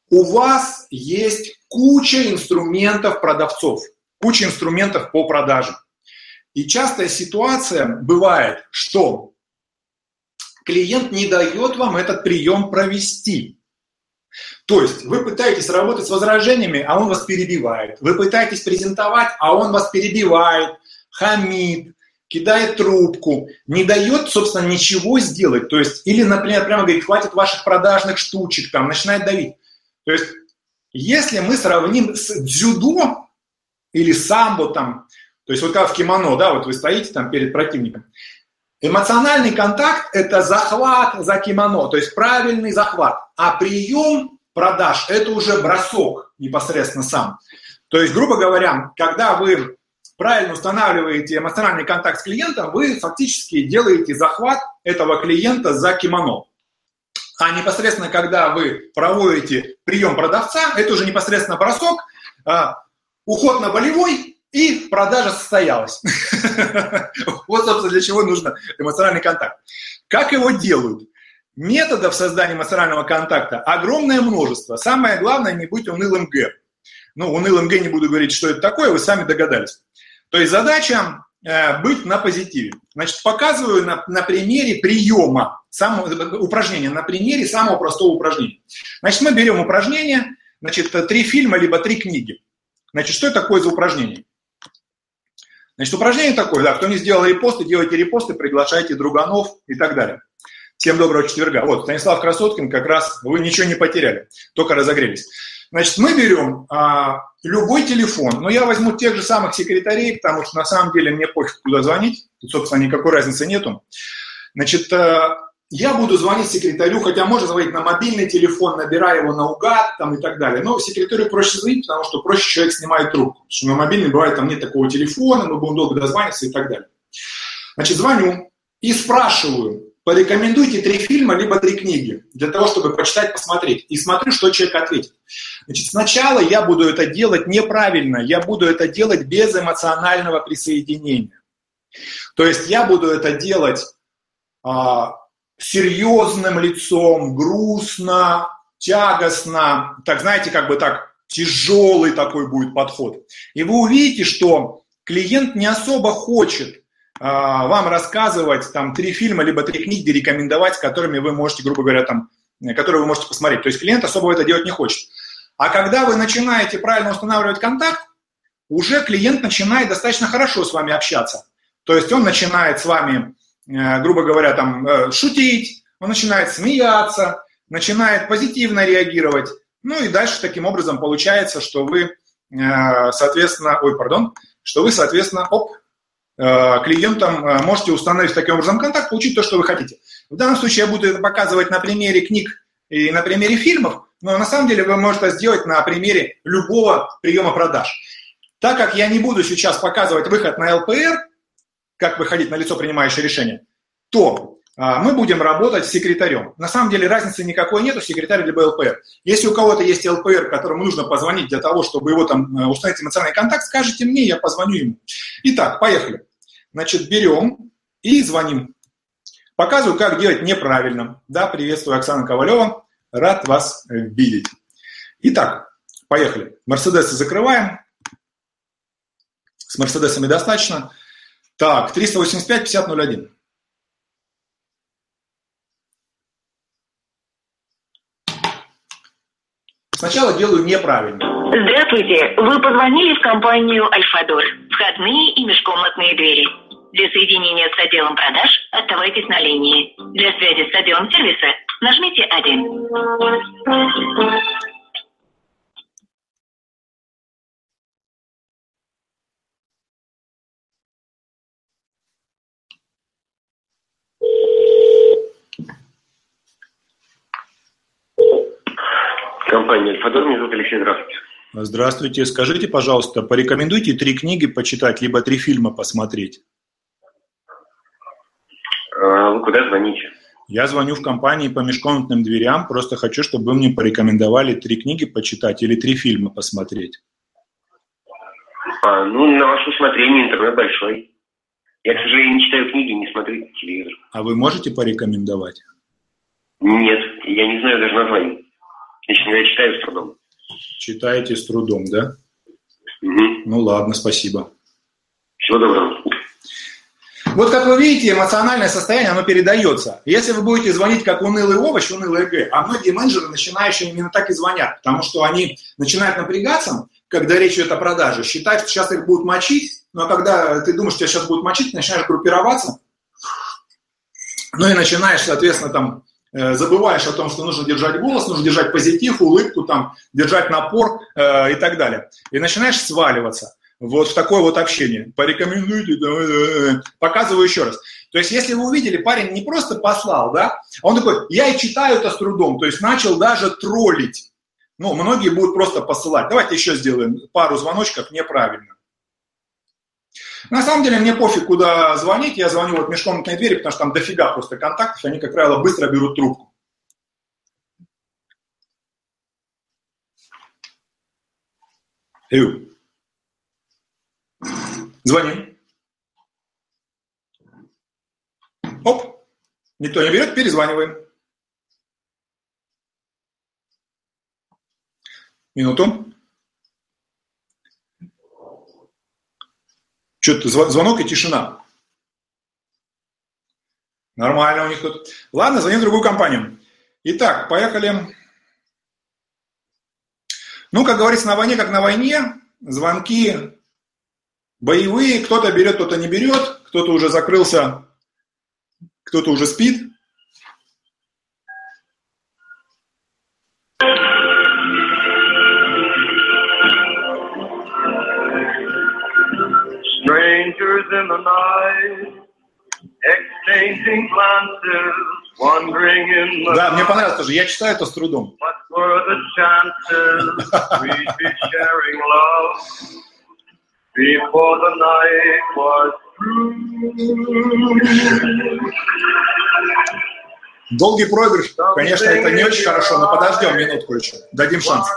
У вас есть куча инструментов продавцов, куча инструментов по продаже. И частая ситуация бывает, что клиент не дает вам этот прием провести. То есть вы пытаетесь работать с возражениями, а он вас перебивает. Вы пытаетесь презентовать, а он вас перебивает, хамит, кидает трубку, не дает, собственно, ничего сделать. То есть, или, например, прямо говорит, хватит ваших продажных штучек, там, начинает давить. То есть, если мы сравним с дзюдо или самбо, там, то есть вот как в кимоно, да, вот вы стоите там перед противником, эмоциональный контакт – это захват за кимоно, то есть правильный захват, а прием продаж – это уже бросок непосредственно сам. То есть, грубо говоря, когда вы правильно устанавливаете эмоциональный контакт с клиентом, вы фактически делаете захват этого клиента за кимоно. А непосредственно, когда вы проводите прием продавца, это уже непосредственно бросок, а, уход на болевой, и продажа состоялась. Вот, собственно, для чего нужно эмоциональный контакт. Как его делают? Методов создания эмоционального контакта огромное множество. Самое главное, не быть унылым Г. Ну, унылым Г не буду говорить, что это такое, вы сами догадались. То есть задача э, быть на позитиве. Значит, показываю на, на примере приема, самого, упражнения, на примере самого простого упражнения. Значит, мы берем упражнение, значит, три фильма, либо три книги. Значит, что это такое за упражнение? Значит, упражнение такое, да, кто не сделал репосты, делайте репосты, приглашайте друганов и так далее. Всем доброго четверга. Вот, Станислав Красоткин, как раз вы ничего не потеряли, только разогрелись. Значит, мы берем а, любой телефон, но я возьму тех же самых секретарей, потому что на самом деле мне пофиг, куда звонить, тут, собственно, никакой разницы нету. Значит, а, я буду звонить секретарю, хотя можно звонить на мобильный телефон, набирая его наугад там, и так далее. Но секретарю проще звонить, потому что проще человек снимает трубку. Потому что на мобильный бывает там нет такого телефона, мы будем долго дозваниваться и так далее. Значит, звоню и спрашиваю, порекомендуйте три фильма, либо три книги, для того, чтобы почитать, посмотреть. И смотрю, что человек ответит. Значит, сначала я буду это делать неправильно, я буду это делать без эмоционального присоединения. То есть я буду это делать а, серьезным лицом, грустно, тягостно, так знаете, как бы так тяжелый такой будет подход. И вы увидите, что клиент не особо хочет вам рассказывать там три фильма, либо три книги рекомендовать, которыми вы можете, грубо говоря, там, которые вы можете посмотреть. То есть клиент особо это делать не хочет. А когда вы начинаете правильно устанавливать контакт, уже клиент начинает достаточно хорошо с вами общаться. То есть он начинает с вами, э, грубо говоря, там, э, шутить, он начинает смеяться, начинает позитивно реагировать. Ну и дальше таким образом получается, что вы, э, соответственно, ой, пардон, что вы, соответственно, оп, Э, клиентам э, можете установить таким образом контакт, получить то, что вы хотите. В данном случае я буду это показывать на примере книг и на примере фильмов, но на самом деле вы можете это сделать на примере любого приема продаж. Так как я не буду сейчас показывать выход на ЛПР, как выходить на лицо, принимающее решение, то а, мы будем работать с секретарем. На самом деле разницы никакой нету, секретарь либо ЛПР. Если у кого-то есть ЛПР, которому нужно позвонить для того, чтобы его там э, установить эмоциональный контакт, скажите мне, я позвоню ему. Итак, поехали. Значит, берем и звоним. Показываю, как делать неправильно. Да, приветствую, Оксана Ковалева. Рад вас видеть. Итак, поехали. Мерседесы закрываем. С Мерседесами достаточно. Так, 385-5001. Сначала делаю неправильно. Здравствуйте. Вы позвонили в компанию «Альфадор». Входные и межкомнатные двери. Для соединения с отделом продаж оставайтесь на линии. Для связи с отделом сервиса нажмите 1. Компания «Альфадор», меня зовут Алексей, здравствуйте. Здравствуйте. Скажите, пожалуйста, порекомендуйте три книги почитать, либо три фильма посмотреть. А, вы куда звоните? Я звоню в компании по межкомнатным дверям, просто хочу, чтобы вы мне порекомендовали три книги почитать или три фильма посмотреть. А, ну, на ваше усмотрение, интернет большой. Я, к сожалению, не читаю книги, не смотрю телевизор. А вы можете порекомендовать? Нет, я не знаю даже названий. Лично я читаю с трудом. Читаете с трудом, да? Угу. Ну ладно, спасибо. Всего доброго. Вот как вы видите, эмоциональное состояние, оно передается. Если вы будете звонить как унылый овощ, унылый эго, а многие менеджеры, начинающие, именно так и звонят, потому что они начинают напрягаться, когда речь идет о продаже, считают, что сейчас их будут мочить, но когда ты думаешь, что тебя сейчас будут мочить, начинаешь группироваться, ну и начинаешь, соответственно, там забываешь о том, что нужно держать голос, нужно держать позитив, улыбку, там, держать напор э, и так далее. И начинаешь сваливаться вот в такое вот общение. Порекомендуйте, э, э, показываю еще раз. То есть, если вы увидели, парень не просто послал, да, а он такой, я и читаю это с трудом, то есть начал даже троллить. Ну, многие будут просто посылать. Давайте еще сделаем пару звоночков неправильно. На самом деле мне пофиг, куда звонить, я звоню вот межкомнатной двери, потому что там дофига просто контактов, они, как правило, быстро берут трубку. Ю. Звоним. Оп. Никто не берет, перезваниваем. Минуту. Что-то звонок и тишина. Нормально у них тут. Ладно, звоним в другую компанию. Итак, поехали. Ну, как говорится, на войне, как на войне, звонки боевые, кто-то берет, кто-то не берет, кто-то уже закрылся, кто-то уже спит. In the night, exchanging glances, wandering in the Да, мне понравилось тоже. Я читаю это с трудом. What were the chances we'd be sharing love before the night was through? Долгий проигрыш, конечно, это не очень хорошо, но подождем минутку еще, дадим шанс.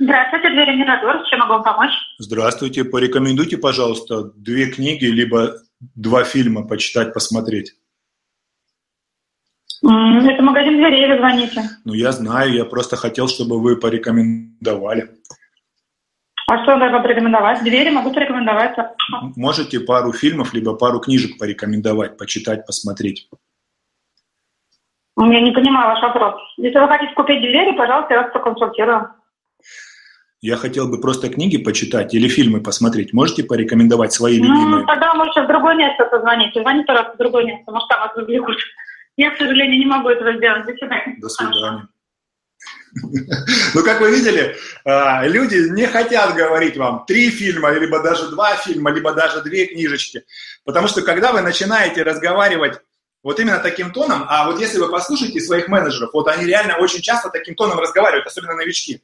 Здравствуйте, двери Мирадор. Чем могу вам помочь? Здравствуйте. Порекомендуйте, пожалуйста, две книги, либо два фильма почитать, посмотреть. Это магазин дверей, вы звоните. Ну, я знаю, я просто хотел, чтобы вы порекомендовали. А что надо порекомендовать? Двери могу порекомендовать. Можете пару фильмов, либо пару книжек порекомендовать, почитать, посмотреть. Я не понимаю ваш вопрос. Если вы хотите купить двери, пожалуйста, я вас проконсультирую. Я хотел бы просто книги почитать или фильмы посмотреть. Можете порекомендовать свои ну, любимые? Ну, тогда можете в другое место позвонить. Звоните, пожалуйста, в другое место. Может, там вас развлекут. Я, к сожалению, не могу этого сделать. До свидания. До свидания. Ну, как вы видели, а, люди не хотят говорить вам три фильма, либо даже два фильма, либо даже две книжечки. Потому что, когда вы начинаете разговаривать вот именно таким тоном, а вот если вы послушаете своих менеджеров, вот они реально очень часто таким тоном разговаривают, особенно новички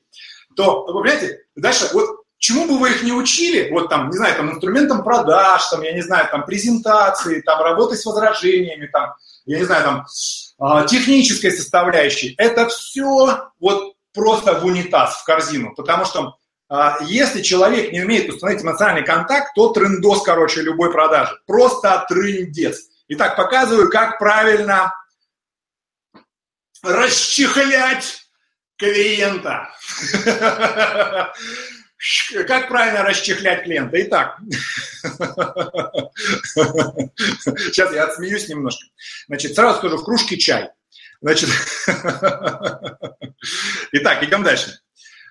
то, вы понимаете, дальше вот чему бы вы их не учили, вот там, не знаю, там, инструментам продаж, там, я не знаю, там, презентации, там, работы с возражениями, там, я не знаю, там, а, технической составляющей, это все вот просто в унитаз, в корзину, потому что а, если человек не умеет установить эмоциональный контакт, то трендос, короче, любой продажи. Просто трендец. Итак, показываю, как правильно расчехлять клиента. Как правильно расчехлять клиента? Итак, сейчас я отсмеюсь немножко. Значит, сразу скажу, в кружке чай. Значит, итак, идем дальше.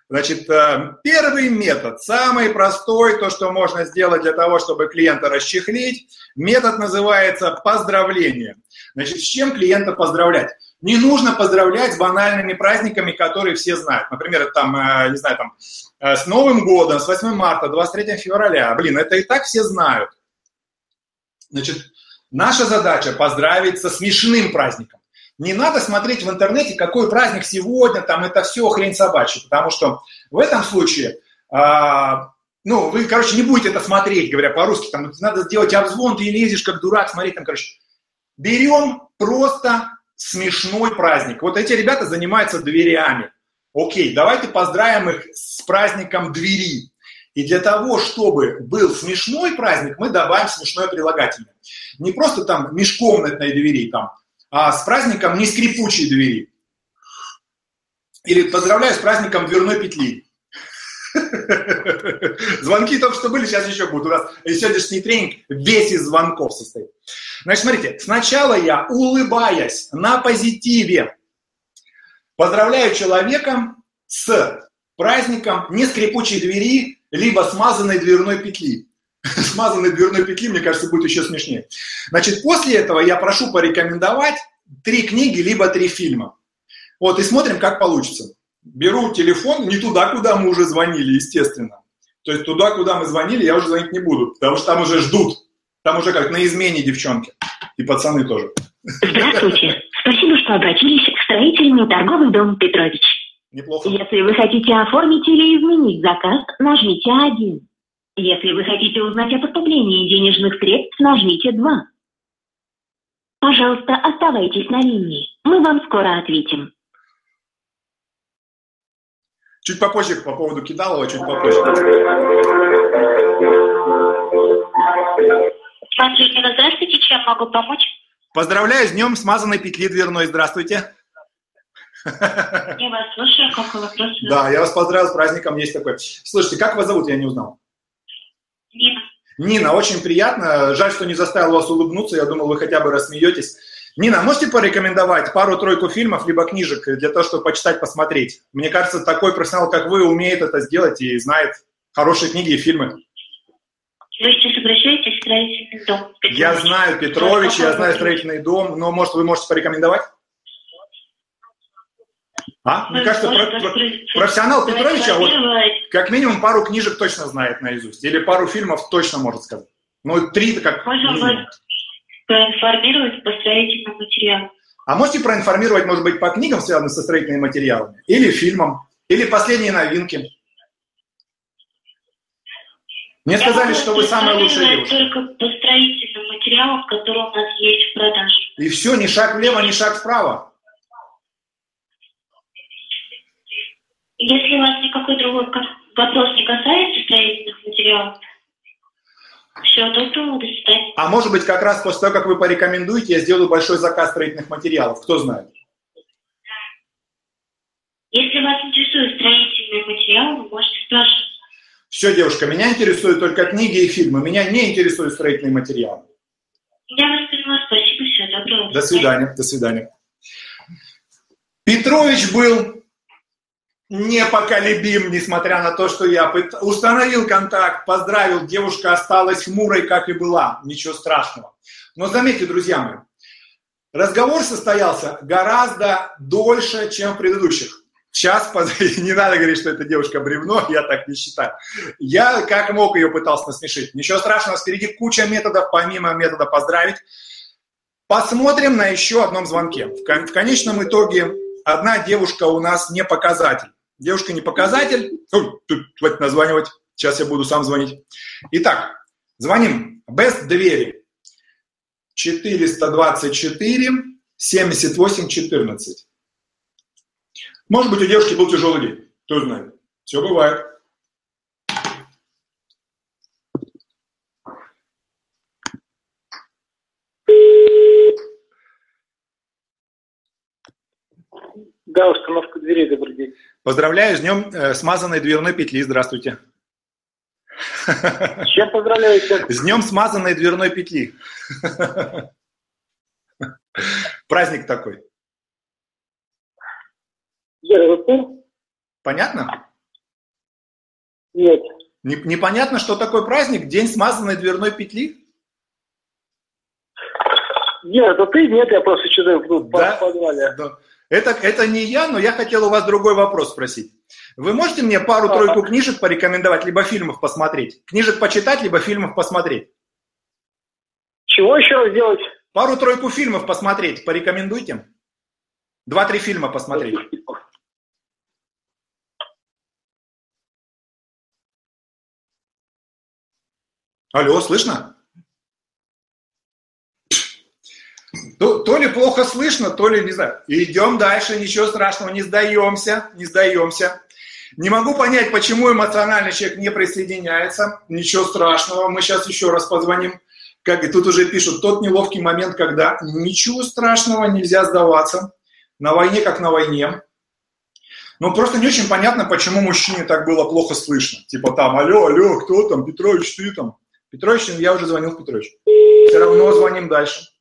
Значит, э, первый метод, самый простой, то, что можно сделать для того, чтобы клиента расчехлить, метод называется поздравление. Значит, с чем клиента поздравлять? Не нужно поздравлять с банальными праздниками, которые все знают. Например, там, э, не знаю, там, э, с Новым годом, с 8 марта, 23 февраля. Блин, это и так все знают. Значит, наша задача поздравить со смешным праздником. Не надо смотреть в интернете, какой праздник сегодня, там это все хрень собачья, потому что в этом случае, а, ну, вы, короче, не будете это смотреть, говоря по-русски, там надо сделать обзвон, ты лезешь как дурак, смотреть там, короче. Берем просто смешной праздник. Вот эти ребята занимаются дверями. Окей, давайте поздравим их с праздником двери. И для того, чтобы был смешной праздник, мы добавим смешное прилагательное. Не просто там межкомнатной двери, там, а с праздником не скрипучей двери. Или поздравляю с праздником дверной петли. Звонки только что были, сейчас еще будут. У нас сегодняшний тренинг весь из звонков состоит. Значит, смотрите, сначала я, улыбаясь на позитиве, поздравляю человека с праздником не скрипучей двери, либо смазанной дверной петли. Смазанной дверной петли, мне кажется, будет еще смешнее. Значит, после этого я прошу порекомендовать три книги, либо три фильма. Вот, и смотрим, как получится. Беру телефон не туда, куда мы уже звонили, естественно. То есть туда, куда мы звонили, я уже звонить не буду, потому что там уже ждут. Там уже как на измене девчонки. И пацаны тоже. Здравствуйте. Спасибо, что обратились в строительный торговый дом Петрович. Неплохо. Если вы хотите оформить или изменить заказ, нажмите 1. Если вы хотите узнать о поступлении денежных средств, нажмите 2. Пожалуйста, оставайтесь на линии. Мы вам скоро ответим. Чуть попозже по поводу Кидалова, чуть попозже. Андрей, здравствуйте, чем могу помочь? Поздравляю с днем смазанной петли дверной. Здравствуйте. Я вас слушаю, какой вопрос? Да, я вас поздравил с праздником, есть такой. Слушайте, как вас зовут, я не узнал. Нина. Нина, очень приятно. Жаль, что не заставил вас улыбнуться. Я думал, вы хотя бы рассмеетесь. Нина, можете порекомендовать пару-тройку фильмов либо книжек для того, чтобы почитать, посмотреть? Мне кажется, такой профессионал, как вы, умеет это сделать и знает хорошие книги и фильмы. Вы сейчас обращаетесь в строительный дом? Петрович. Я знаю Петрович, я знаю строительный дом, но, может, вы можете порекомендовать? А? Мне Вы кажется, про- про- профессионал Петровича вот как минимум пару книжек точно знает наизусть, или пару фильмов точно может сказать. Ну, три как Можно минимум. Проинформировать по строительному материалу. А можете проинформировать, может быть, по книгам, связанным со строительными материалами, или фильмам, или последние новинки? Мне Я сказали, что вы самая лучшая девушка. только по строительным материалам, которые у нас есть в продаже. И все, ни шаг влево, ни шаг вправо. Если вас никакой другой вопрос не касается строительных материалов, все, доброго, до свидания. А может быть, как раз после того, как вы порекомендуете, я сделаю большой заказ строительных материалов. Кто знает? Если вас интересуют строительные материалы, вы можете спрашивать. Все, девушка, меня интересуют только книги и фильмы. Меня не интересуют строительные материалы. Я вас поняла, спасибо, всего доброго. До свидания, до свидания. Петрович был непоколебим, несмотря на то, что я установил контакт, поздравил, девушка осталась хмурой, как и была, ничего страшного. Но заметьте, друзья мои, разговор состоялся гораздо дольше, чем в предыдущих. Сейчас не надо говорить, что эта девушка бревно, я так не считаю. Я как мог ее пытался насмешить. Ничего страшного, впереди куча методов, помимо метода поздравить. Посмотрим на еще одном звонке. В конечном итоге одна девушка у нас не показатель. Девушка не показатель. Тут хватит названивать. Сейчас я буду сам звонить. Итак, звоним. Без двери. 424 78 14. Может быть, у девушки был тяжелый день. Кто знает. Все бывает. Да, установка дверей, добрый день. Поздравляю с днем э, смазанной дверной петли. Здравствуйте. С чем поздравляете? С днем смазанной дверной петли. Праздник такой. Понятно? Нет. Не- Непонятно, что такое праздник? День смазанной дверной петли? ЕРВП? Нет, я просто что-то ну, Да? в подвале. Да. Это, это не я, но я хотел у вас другой вопрос спросить. Вы можете мне пару-тройку книжек порекомендовать, либо фильмов посмотреть? Книжек почитать, либо фильмов посмотреть? Чего еще раз делать? Пару-тройку фильмов посмотреть, порекомендуйте. Два-три фильма посмотреть. Алло, слышно? То, ли плохо слышно, то ли не знаю. Идем дальше, ничего страшного, не сдаемся, не сдаемся. Не могу понять, почему эмоциональный человек не присоединяется. Ничего страшного, мы сейчас еще раз позвоним. Как и тут уже пишут, тот неловкий момент, когда ничего страшного, нельзя сдаваться. На войне как на войне. Но просто не очень понятно, почему мужчине так было плохо слышно. Типа там, алло, алло, кто там, Петрович, ты там. Петрович, я уже звонил Петрович. Все равно звоним дальше.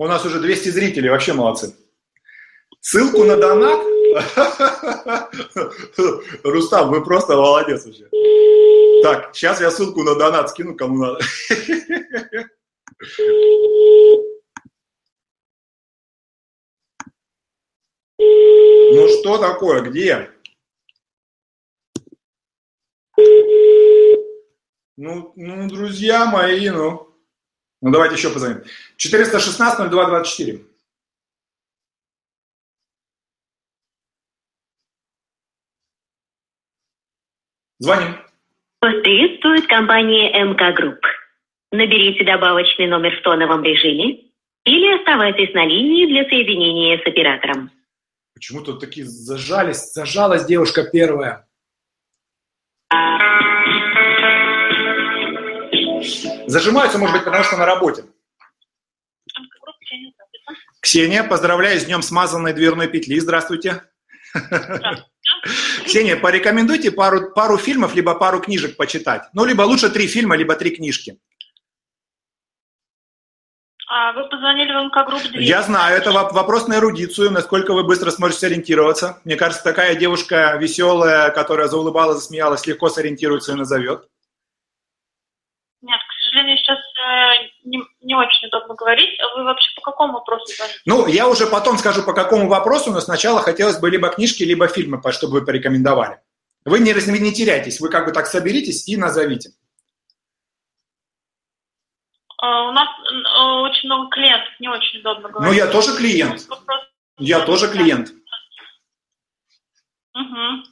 У нас уже 200 зрителей, вообще молодцы. Ссылку на донат. Рустам, вы просто молодец вообще. Так, сейчас я ссылку на донат скину, кому надо. Ну что такое, где? Ну, ну, друзья мои, ну. Ну, давайте еще позвоним. 416-02-24. Звоним. Приветствует компания МК Групп. Наберите добавочный номер в тоновом режиме или оставайтесь на линии для соединения с оператором. Почему-то такие зажались, зажалась девушка первая. Зажимаются, может быть, потому что на работе. Ксения, поздравляю с днем смазанной дверной петли. Здравствуйте. Ксения, порекомендуйте пару, пару фильмов, либо пару книжек почитать. Ну, либо лучше три фильма, либо три книжки. А вы позвонили в МК группу Я знаю, это вопрос на эрудицию, насколько вы быстро сможете сориентироваться. Мне кажется, такая девушка веселая, которая заулыбалась, засмеялась, легко сориентируется и назовет. Нет, к сожалению, сейчас э, не, не очень удобно говорить. А вы вообще по какому вопросу звоните? Ну, я уже потом скажу, по какому вопросу, но сначала хотелось бы либо книжки, либо фильмы, чтобы вы порекомендовали. Вы не, не теряйтесь, вы как бы так соберитесь и назовите. Uh, у нас uh, очень много клиентов, не очень удобно говорить. Ну, я тоже клиент. Я тоже клиент. Угу.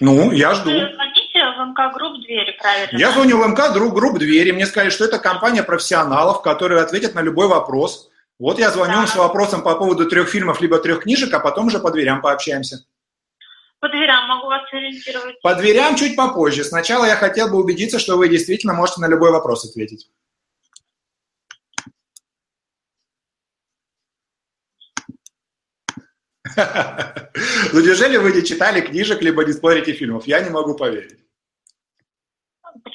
Ну, я жду. МК Групп Двери, правильно? Я звоню в МК Групп Двери, мне сказали, что это компания профессионалов, которые ответят на любой вопрос. Вот я звоню да. с вопросом по поводу трех фильмов либо трех книжек, а потом уже по дверям пообщаемся. По дверям могу вас ориентировать. По дверям чуть попозже. Сначала я хотел бы убедиться, что вы действительно можете на любой вопрос ответить. Ну, неужели вы не читали книжек, либо не смотрите фильмов? Я не могу поверить.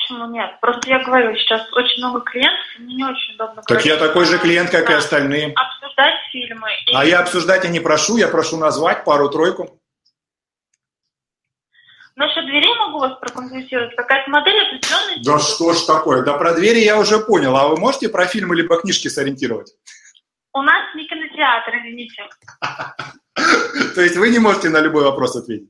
Почему нет? Просто я говорю, сейчас очень много клиентов, мне не очень удобно Так говорить. я такой же клиент, как и остальные. Обсуждать фильмы. и- А я обсуждать и не прошу, я прошу назвать пару-тройку. Насчет дверей могу вас проконсультировать. Какая-то модель определенная? Да что ж такое, да про двери я уже понял. А вы можете про фильмы либо книжки сориентировать? У нас не кинотеатр, извините. То есть вы не можете на любой вопрос ответить?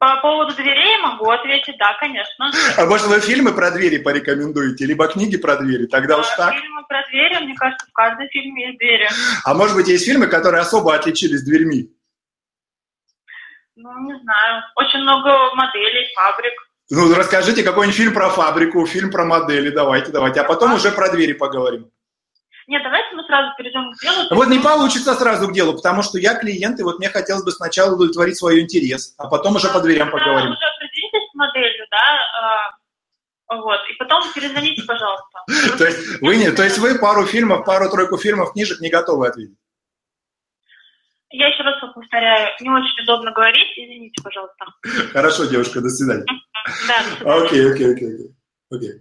По поводу дверей могу ответить, да, конечно. А может вы фильмы про двери порекомендуете, либо книги про двери? Тогда уж так. Фильмы про двери, мне кажется, в каждом фильме есть двери. А может быть есть фильмы, которые особо отличились дверьми? Ну, не знаю. Очень много моделей, фабрик. Ну, расскажите какой-нибудь фильм про фабрику, фильм про модели, давайте, давайте. А потом уже про двери поговорим. Нет, давайте мы сразу перейдем к делу. Вот не получится сразу к делу, потому что я клиент, и вот мне хотелось бы сначала удовлетворить свой интерес, а потом уже по дверям поговорим. Уже определитесь с моделью, да, а, вот, и потом перезвоните, пожалуйста. То есть вы не, то есть вы пару фильмов, пару-тройку фильмов, книжек не готовы ответить? Я еще раз повторяю, не очень удобно говорить, извините, пожалуйста. Хорошо, девушка, до свидания. Да. Окей, окей, окей, окей.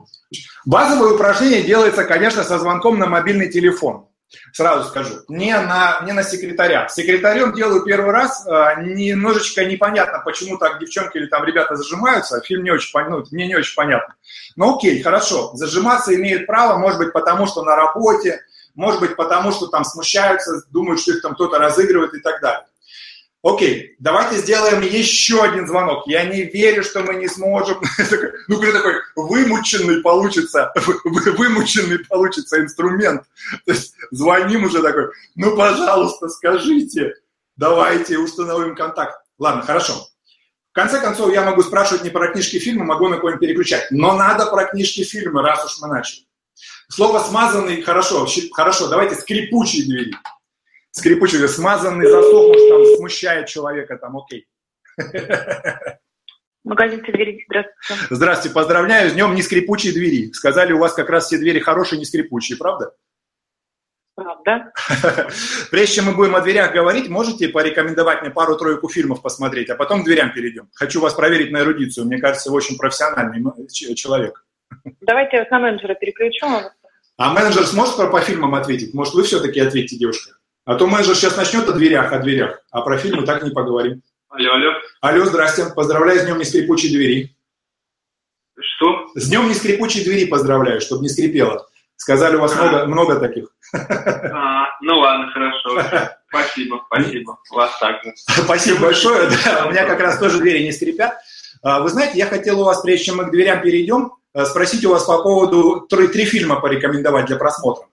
Базовое упражнение делается, конечно, со звонком на мобильный телефон. Сразу скажу, не на, не на секретаря. Секретарем делаю первый раз, а, немножечко непонятно, почему так девчонки или там ребята зажимаются, фильм не очень, ну, мне не очень понятно. Но окей, хорошо, зажиматься имеет право, может быть, потому что на работе, может быть, потому что там смущаются, думают, что их там кто-то разыгрывает и так далее. Окей, давайте сделаем еще один звонок. Я не верю, что мы не сможем. Ну, какой такой вымученный получится, вымученный получится инструмент. То есть звоним уже такой, ну, пожалуйста, скажите, давайте установим контакт. Ладно, хорошо. В конце концов, я могу спрашивать не про книжки фильмы, могу на кого-нибудь переключать. Но надо про книжки фильмы, раз уж мы начали. Слово смазанный, хорошо, хорошо, давайте скрипучие двери. Скрипучий, смазанный засов, может, там смущает человека, там, окей. Магазин двери, здравствуйте. Здравствуйте, поздравляю, с днем не скрипучие двери. Сказали, у вас как раз все двери хорошие, не скрипучие, правда? Правда. Прежде чем мы будем о дверях говорить, можете порекомендовать мне пару-тройку фильмов посмотреть, а потом к дверям перейдем. Хочу вас проверить на эрудицию. Мне кажется, вы очень профессиональный человек. Давайте я на менеджера переключу. А менеджер сможет по фильмам ответить? Может, вы все-таки ответите, девушка? А то менеджер сейчас начнет о дверях, о дверях, а про фильмы так не поговорим. Алло, алло. Алло, здрасте. Поздравляю с днем не скрипучей двери. Что? С днем не скрипучей двери поздравляю, чтобы не скрипело. Сказали, у вас а. много, много таких. А, ну ладно, хорошо. Спасибо, спасибо. Вас так же. Спасибо большое. Да, у меня как раз тоже двери не скрипят. А, вы знаете, я хотел у вас, прежде чем мы к дверям перейдем, э, спросить у вас по поводу три, три фильма порекомендовать для просмотра.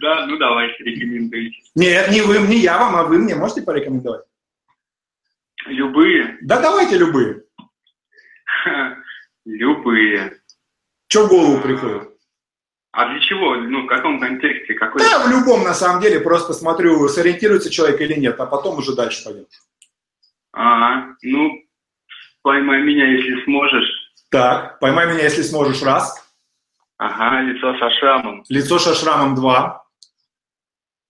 Да, ну давайте, рекомендуйте. Нет, не вы, не я вам, а вы мне можете порекомендовать? Любые? Да давайте любые. Любые. Что в голову приходит? А для чего? Ну, в каком контексте? Какой... Да, в любом, на самом деле. Просто смотрю, сориентируется человек или нет, а потом уже дальше пойдем. Ага, ну, поймай меня, если сможешь. Так, поймай меня, если сможешь, раз. Ага, лицо со шрамом. Лицо со шрамом два.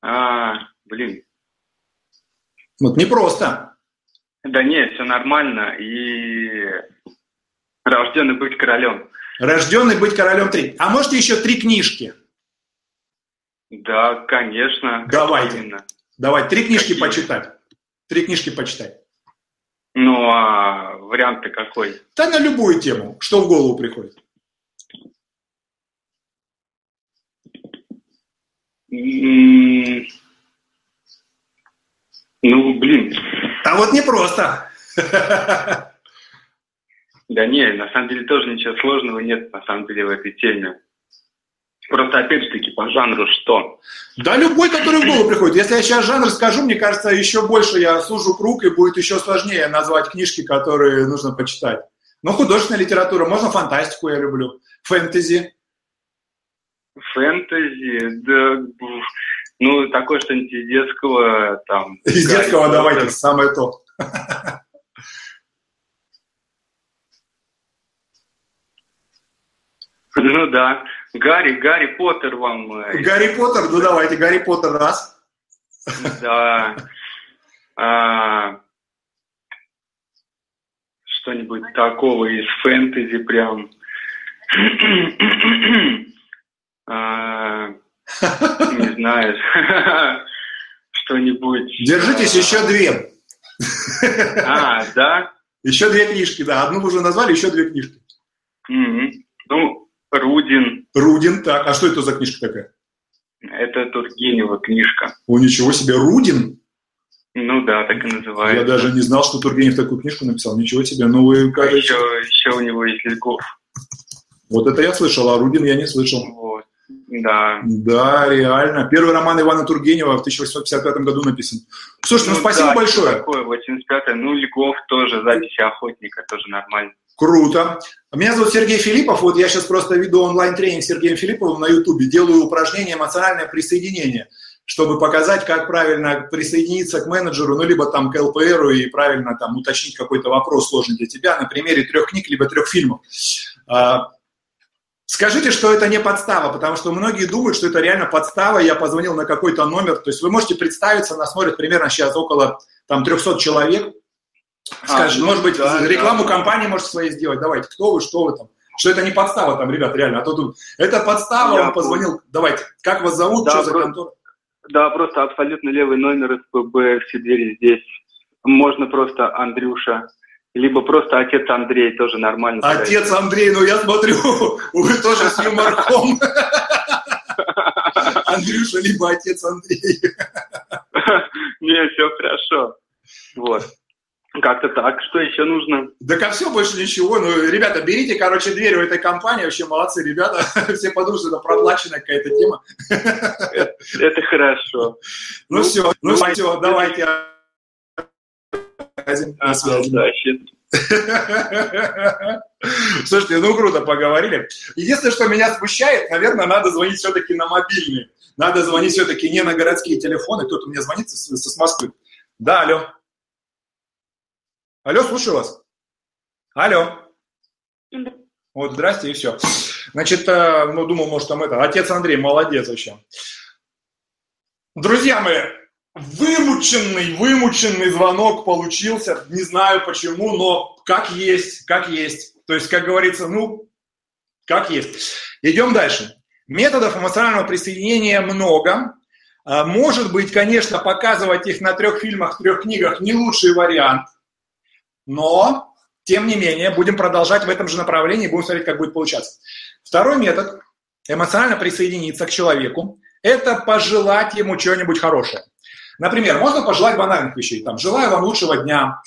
А, блин. Вот непросто. Да нет, все нормально. И рожденный быть королем. Рожденный быть королем три. А можете еще три книжки? Да, конечно. Давайте. Именно. Давай, три книжки Какие? почитать. Три книжки почитать. Ну, а вариант-то какой? Да на любую тему. Что в голову приходит? Ну, блин. А вот непросто. Да не, на самом деле тоже ничего сложного нет, на самом деле, в этой теме. Просто, опять же таки, по жанру что? Да любой, который в голову приходит. Если я сейчас жанр скажу, мне кажется, еще больше я сужу круг, и будет еще сложнее назвать книжки, которые нужно почитать. Ну, художественная литература, можно фантастику я люблю, фэнтези. Фэнтези, да, ну, такое что-нибудь из детского, там... Из детского давайте, самое то. Ну да. Гарри, Гарри Поттер вам... Э, Гарри Поттер? Ну давайте, Гарри Поттер раз. Да. А, что-нибудь такого из фэнтези прям. А, не знаю. Что-нибудь. Держитесь, еще две. А, да? Еще две книжки, да. Одну вы уже назвали, еще две книжки. Ну, Рудин. Рудин, так. А что это за книжка такая? Это Тургенева книжка. О, ничего себе, Рудин? Ну да, так и называется. Я даже не знал, что Тургенев такую книжку написал. Ничего себе. Ну вы как... А еще, еще у него есть Льгов. Вот это я слышал, а Рудин я не слышал. Вот. Да. Да, реально. Первый роман Ивана Тургенева в 1855 году написан. Слушай, ну, ну спасибо да, большое. Такое, 85 Ну, Льгов тоже, записи охотника тоже нормально. Круто. Меня зовут Сергей Филиппов. Вот я сейчас просто веду онлайн-тренинг с Сергеем Филипповым на Ютубе. Делаю упражнение «Эмоциональное присоединение», чтобы показать, как правильно присоединиться к менеджеру, ну, либо там к ЛПРу и правильно там уточнить какой-то вопрос сложный для тебя на примере трех книг, либо трех фильмов. А, скажите, что это не подстава, потому что многие думают, что это реально подстава. Я позвонил на какой-то номер. То есть вы можете представиться, нас смотрят примерно сейчас около там 300 человек Скажи, а, ну, может быть, да, рекламу да. компании можете своей сделать. Давайте, кто вы, что вы там. Что это не подстава там, ребят, реально. А то тут, это подстава, Я он позвонил. Давайте, как вас зовут, да, что за просто, контора? Да, просто абсолютно левый номер СПБ, все двери здесь. Можно просто Андрюша, либо просто отец Андрей, тоже нормально. Отец Андрей, ну я смотрю, вы тоже с юморком. Андрюша, либо отец Андрей. Не, все хорошо. Вот. Как-то так. Что еще нужно? Да как все, больше ничего. Ну, ребята, берите, короче, дверь у этой компании. Вообще молодцы, ребята. Все подумают, что это проплаченная какая-то тема. Это хорошо. Ну все, ну все, давайте. На связи. Слушайте, ну круто поговорили. Единственное, что меня смущает, наверное, надо звонить все-таки на мобильный. Надо звонить все-таки не на городские телефоны. Кто-то мне звонит с, с Москвы. Да, алло. Алло, слушаю вас. Алло. Вот, здрасте, и все. Значит, э, ну, думал, может, там это, отец Андрей, молодец вообще. Друзья мои, вымученный, вымученный звонок получился. Не знаю почему, но как есть, как есть. То есть, как говорится, ну, как есть. Идем дальше. Методов эмоционального присоединения много. А, может быть, конечно, показывать их на трех фильмах, трех книгах не лучший вариант. Но, тем не менее, будем продолжать в этом же направлении, будем смотреть, как будет получаться. Второй метод – эмоционально присоединиться к человеку – это пожелать ему чего-нибудь хорошее. Например, можно пожелать банальных вещей. Там, желаю вам лучшего дня,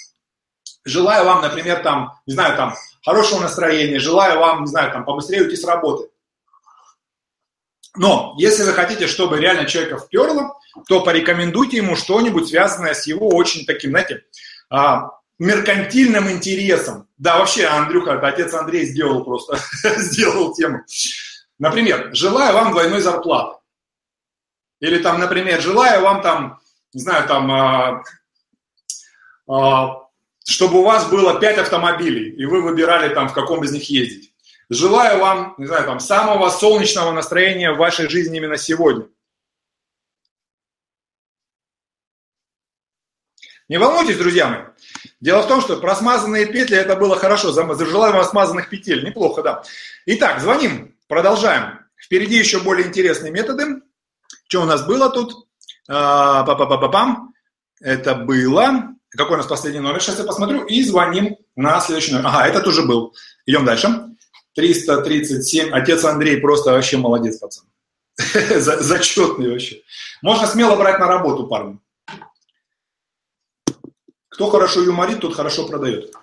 желаю вам, например, там, не знаю, там, хорошего настроения, желаю вам, не знаю, там, побыстрее уйти с работы. Но если вы хотите, чтобы реально человека вперло, то порекомендуйте ему что-нибудь связанное с его очень таким, знаете, а, меркантильным интересом. Да, вообще, Андрюха, это отец Андрей сделал просто, сделал тему. Например, желаю вам двойной зарплаты. Или там, например, желаю вам там, не знаю, там, а, а, чтобы у вас было 5 автомобилей, и вы выбирали там, в каком из них ездить. Желаю вам, не знаю, там, самого солнечного настроения в вашей жизни именно сегодня. Не волнуйтесь, друзья мои. Дело в том, что про смазанные петли это было хорошо. Желаю вам смазанных петель. Неплохо, да. Итак, звоним. Продолжаем. Впереди еще более интересные методы. Что у нас было тут? А, па па па па пам Это было... Какой у нас последний номер? Сейчас я посмотрю. И звоним на следующий номер. Ага, этот уже был. Идем дальше. 337. Отец Андрей просто вообще молодец, пацан. Зачетный вообще. Можно смело брать на работу, парни. Кто хорошо юморит, тот хорошо продает.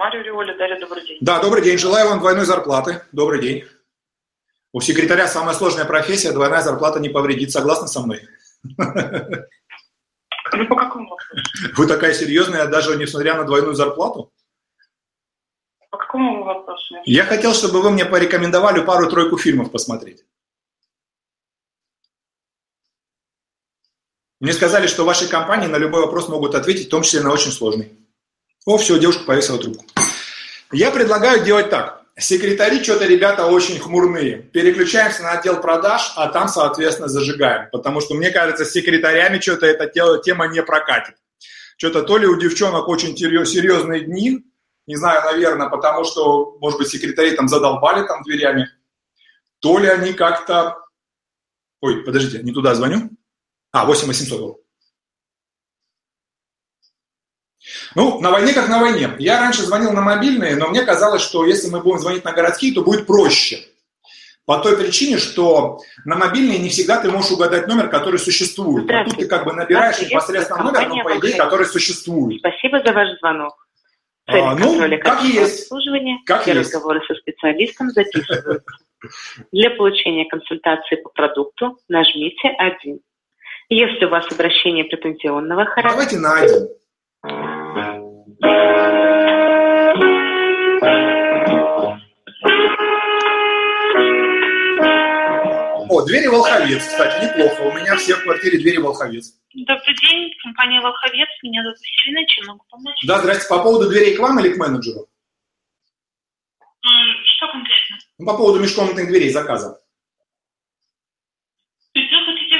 Мария Риоля, Дарья, добрый день. Да, добрый день. Желаю вам двойной зарплаты. Добрый день. У секретаря самая сложная профессия, двойная зарплата не повредит. Согласны со мной? Ну, по какому вопросу? Вы такая серьезная, даже несмотря на двойную зарплату? По какому вопросу? Я хотел, чтобы вы мне порекомендовали пару-тройку фильмов посмотреть. Мне сказали, что в вашей компании на любой вопрос могут ответить, в том числе на очень сложный. О, все, девушка повесила трубку. Я предлагаю делать так. Секретари что-то, ребята, очень хмурные. Переключаемся на отдел продаж, а там, соответственно, зажигаем. Потому что, мне кажется, с секретарями что-то эта тема не прокатит. Что-то то ли у девчонок очень серьезные дни, не знаю, наверное, потому что, может быть, секретари там задолбали там дверями, то ли они как-то... Ой, подождите, не туда звоню. А, 8800. Ну, на войне как на войне. Я раньше звонил на мобильные, но мне казалось, что если мы будем звонить на городские, то будет проще. По той причине, что на мобильные не всегда ты можешь угадать номер, который существует. А тут ты как бы набираешь непосредственно номер, но по идее, который существует. Спасибо за ваш звонок. Цель а, ну, как есть. Как Все есть. разговоры со специалистом записываются. Для получения консультации по продукту нажмите 1. Если у вас обращение претензионного характера... Давайте на 1. О, двери Волховец, кстати, неплохо. У меня все в квартире двери Волховец. Добрый день, компания Волховец. Меня зовут Василина. Чем могу помочь? Да, здрасте. По поводу дверей к вам или к менеджеру? Что конкретно? Ну, по поводу межкомнатных дверей заказа. То есть вы хотите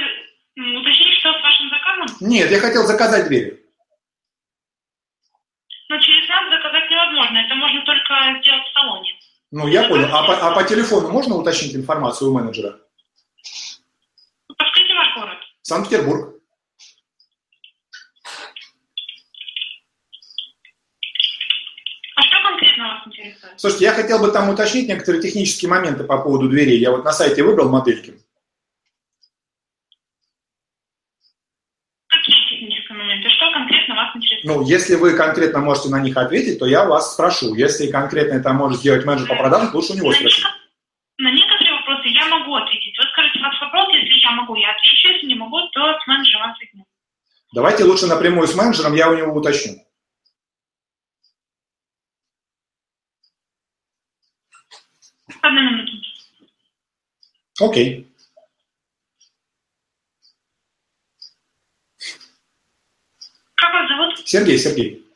уточнить, что с вашим заказом? Нет, я хотел заказать двери. Но через нас заказать невозможно. Это сделать в салоне. Ну, я понял. А по, а по телефону можно уточнить информацию у менеджера? Подскажите ваш город. Санкт-Петербург. Слушайте, я хотел бы там уточнить некоторые технические моменты по поводу дверей. Я вот на сайте выбрал модельки. Какие технические моменты? Что конкретно вас интересует? Ну, если вы конкретно можете на них ответить, то я вас спрошу. Если конкретно это может сделать менеджер по продажам, лучше у него спросить. На некоторые вопросы я могу ответить. Вот скажите, ваш вопрос, если я могу, я отвечу, если не могу, то с менеджером ответим. Давайте лучше напрямую с менеджером, я у него уточню. Одну минуту. Окей. Как вас зовут? Сергей, Сергей.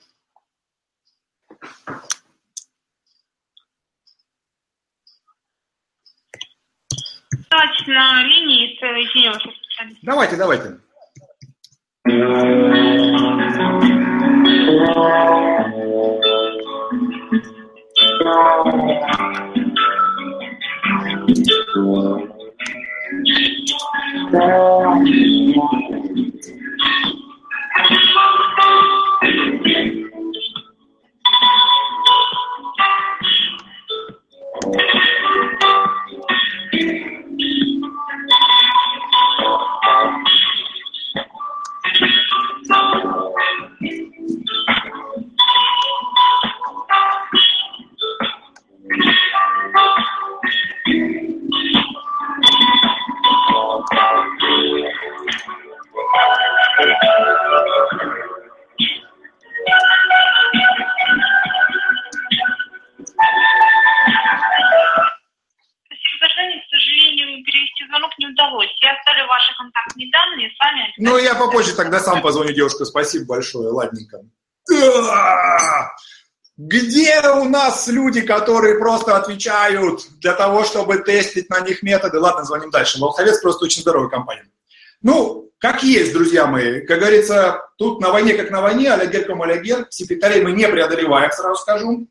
Давайте на линии с специалиста. Давайте, давайте. Спасибо девушка. Спасибо большое, ладненько. Где у нас люди, которые просто отвечают для того, чтобы тестить на них методы? Ладно, звоним дальше. Волховец просто очень здоровая компания. Ну, как есть, друзья мои. Как говорится, тут на войне как на войне, алягер ком алягер. Секретарей мы не преодолеваем, сразу скажу.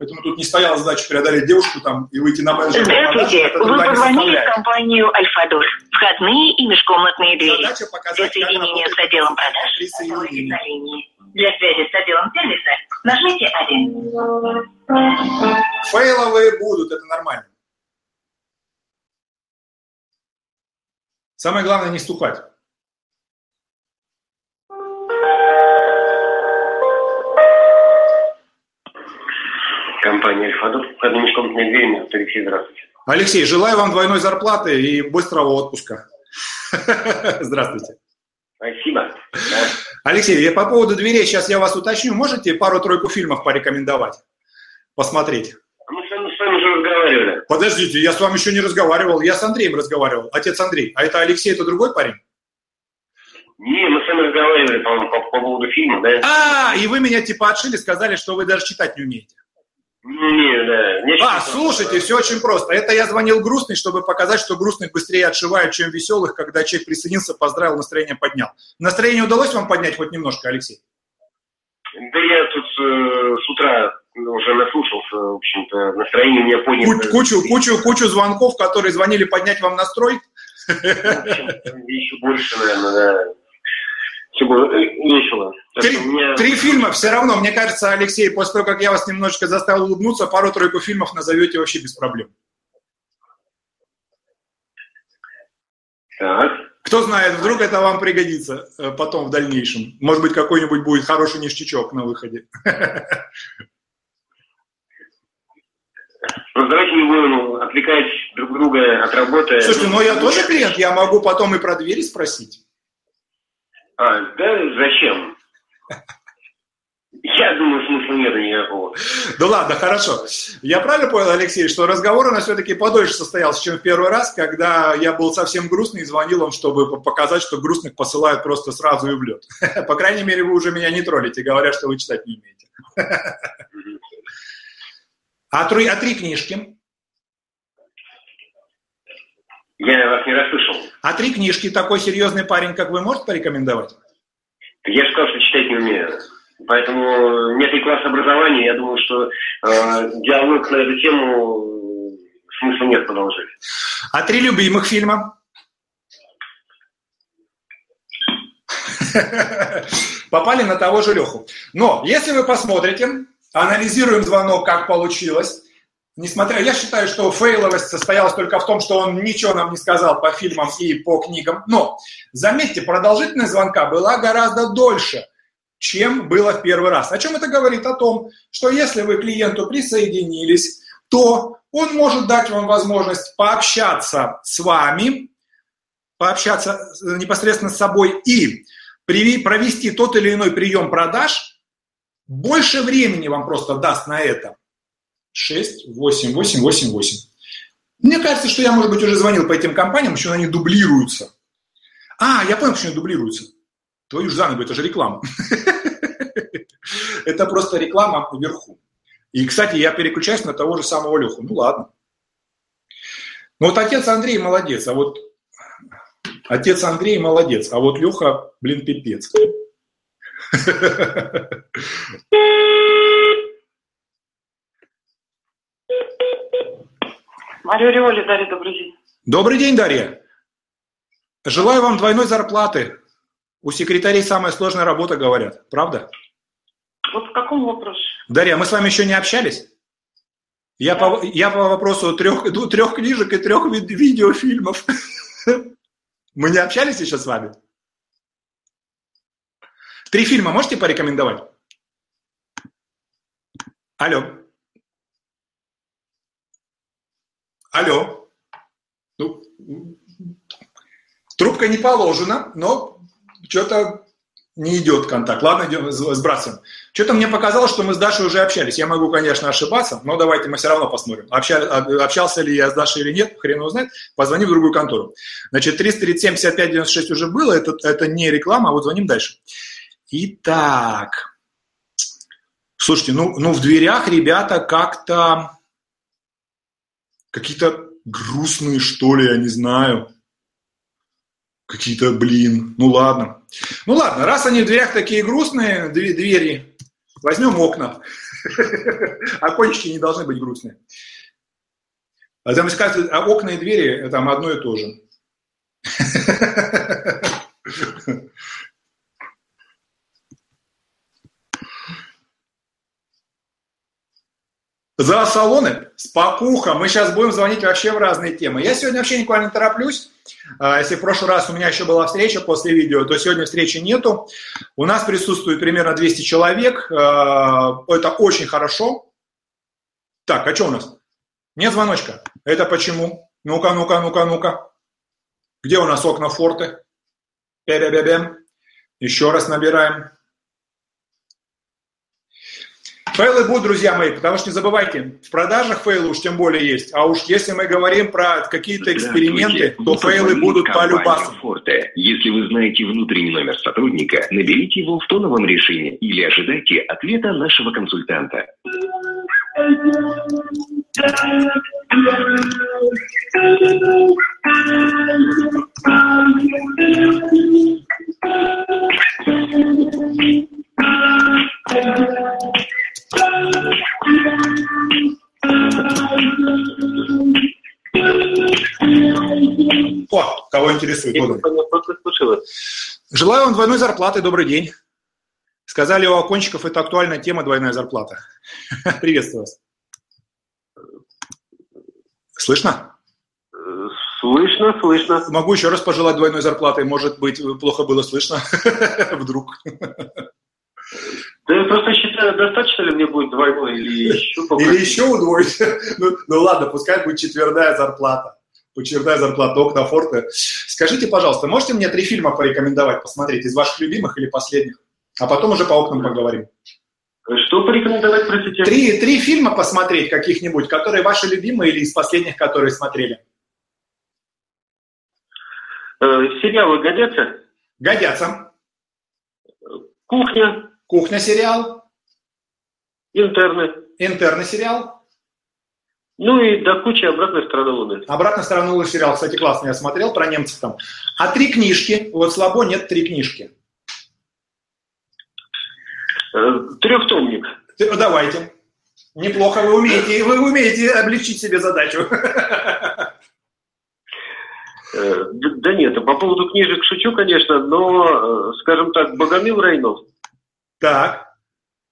Поэтому тут не стояла задача преодолеть девушку там и выйти на менеджера. Здравствуйте. Вы позвонили в компанию Альфадор. Входные и межкомнатные двери. Задача Для показать, как соединения с отделом продаж присоединение. оставайтесь на линии. Для связи с отделом сервиса нажмите 1. Фейловые будут, это нормально. Самое главное не стухать. Компания «Альфадор». Входные межкомнатные двери. Алексей, здравствуйте. Алексей, желаю вам двойной зарплаты и быстрого отпуска. Здравствуйте. Спасибо. Алексей, по поводу дверей сейчас я вас уточню. Можете пару-тройку фильмов порекомендовать? Посмотреть. Мы с вами, с вами уже разговаривали. Подождите, я с вами еще не разговаривал. Я с Андреем разговаривал. Отец Андрей. А это Алексей, это другой парень? Не, мы с вами разговаривали, по-моему, по, по поводу фильма, да? А, и вы меня типа отшили, сказали, что вы даже читать не умеете. Не, да. Не А, слушайте, все очень просто. Это я звонил грустный, чтобы показать, что грустных быстрее отшивают, чем веселых, когда человек присоединился, поздравил, настроение поднял. Настроение удалось вам поднять хоть немножко, Алексей? Да я тут э, с утра уже наслушался, в общем-то, настроение у меня поднято. Ку- Кучу, кучу, кучу звонков, которые звонили поднять вам настрой. В общем, Еще больше, наверное, да. Весело. Так Три, меня- три фильма все равно, мне кажется, Алексей, после того, как я вас немножечко заставил улыбнуться, пару-тройку фильмов назовете вообще без проблем. Так. Кто знает, вдруг это вам пригодится э, потом в дальнейшем. Может быть, какой-нибудь будет хороший ништячок на выходе. Ну, давайте не будем ну, отвлекать друг друга от работы. Слушайте, ну я тоже клиент, я могу потом и про двери спросить. А, да, зачем? Я думаю, смысла нет никакого. Да ладно, хорошо. Я правильно понял, Алексей, что разговор у нас все-таки подольше состоялся, чем в первый раз, когда я был совсем грустный и звонил вам, чтобы по- показать, что грустных посылают просто сразу и в лед. По крайней мере, вы уже меня не троллите, говоря, что вы читать не умеете. А три, а три книжки? Я вас не расслышал. А три книжки такой серьезный парень, как вы, может порекомендовать? Я же сказал, что читать не умею. Поэтому нет и класс образования. Я думаю, что э, диалог на эту тему э, смысла нет продолжать. А три любимых фильма? Попали на того же Леху. Но если вы посмотрите анализируем звонок, как получилось. Несмотря, я считаю, что фейловость состоялась только в том, что он ничего нам не сказал по фильмам и по книгам. Но, заметьте, продолжительность звонка была гораздо дольше, чем было в первый раз. О чем это говорит? О том, что если вы клиенту присоединились, то он может дать вам возможность пообщаться с вами, пообщаться непосредственно с собой и провести тот или иной прием продаж, больше времени вам просто даст на это. 6, 8, 8, 8, 8. Мне кажется, что я, может быть, уже звонил по этим компаниям, еще они дублируются. А, я понял, почему они дублируются. Твою ж за это же реклама. Это просто реклама вверху. И, кстати, я переключаюсь на того же самого Леху. Ну ладно. Ну вот отец Андрей молодец, а вот отец Андрей молодец, а вот Леха, блин, пипец. Мария Риоли, Дарья, добрый день. Добрый день, Дарья. Желаю вам двойной зарплаты. У секретарей самая сложная работа, говорят. Правда? Вот в каком вопросе? Дарья, мы с вами еще не общались? Я, да. по, я по вопросу трех, трех книжек и трех ви- видеофильмов. Мы не общались еще с вами? Три фильма можете порекомендовать? Алло. Алло. Ну, трубка не положена, но что-то не идет контакт. Ладно, идем, сбрасываем. Что-то мне показалось, что мы с Дашей уже общались. Я могу, конечно, ошибаться, но давайте мы все равно посмотрим. Обща, общался ли я с Дашей или нет, хрен его знает. Позвони в другую контору. Значит, 337 55 96 уже было, это, это не реклама, а вот звоним дальше. Итак. Слушайте, ну, ну в дверях ребята как-то какие-то грустные, что ли, я не знаю. Какие-то, блин, ну ладно. Ну ладно, раз они в дверях такие грустные, двери, возьмем окна. Окончики не должны быть грустные. А там сказать, а окна и двери там одно и то же. За салоны, спокуха, мы сейчас будем звонить вообще в разные темы. Я сегодня вообще никуда не тороплюсь. А, если в прошлый раз у меня еще была встреча после видео, то сегодня встречи нету. У нас присутствует примерно 200 человек. А, это очень хорошо. Так, а что у нас? Нет звоночка. Это почему? Ну-ка, ну-ка, ну-ка, ну-ка. Где у нас окна форты? Бя-бя-бя-бям. Еще раз набираем. Фейлы будут, друзья мои, потому что не забывайте, в продажах фейлы уж тем более есть. А уж если мы говорим про какие-то эксперименты, то фейлы будут по любасу. Форте. Если вы знаете внутренний номер сотрудника, наберите его в тоновом режиме или ожидайте ответа нашего консультанта. О, кого интересует? Желаю вам двойной зарплаты. Добрый день. Сказали у окончиков, это актуальная тема двойная зарплата. Приветствую вас. Слышно? Слышно, слышно. Могу еще раз пожелать двойной зарплаты. Может быть, плохо было слышно. Вдруг. Да я просто считаю, достаточно ли мне будет двойной или еще Или еще удвоить. Ну, ну ладно, пускай будет четверная зарплата. Четвертая зарплата окна форта. Скажите, пожалуйста, можете мне три фильма порекомендовать посмотреть из ваших любимых или последних? А потом уже по окнам поговорим. Что порекомендовать, простите? Три, три фильма посмотреть каких-нибудь, которые ваши любимые или из последних, которые смотрели? Э, сериалы годятся? Годятся. Кухня. Кухня сериал. Интерны. Интерны сериал. Ну и до кучи «Обратная сторона Луны». «Обратная сторона Луны» сериал, кстати, классный, я смотрел про немцев там. А три книжки, вот слабо нет три книжки. Э, трехтомник. Давайте. Неплохо, вы умеете, вы умеете облегчить себе задачу. Э, да нет, по поводу книжек шучу, конечно, но, э, скажем так, Богомил Рейнов. Так.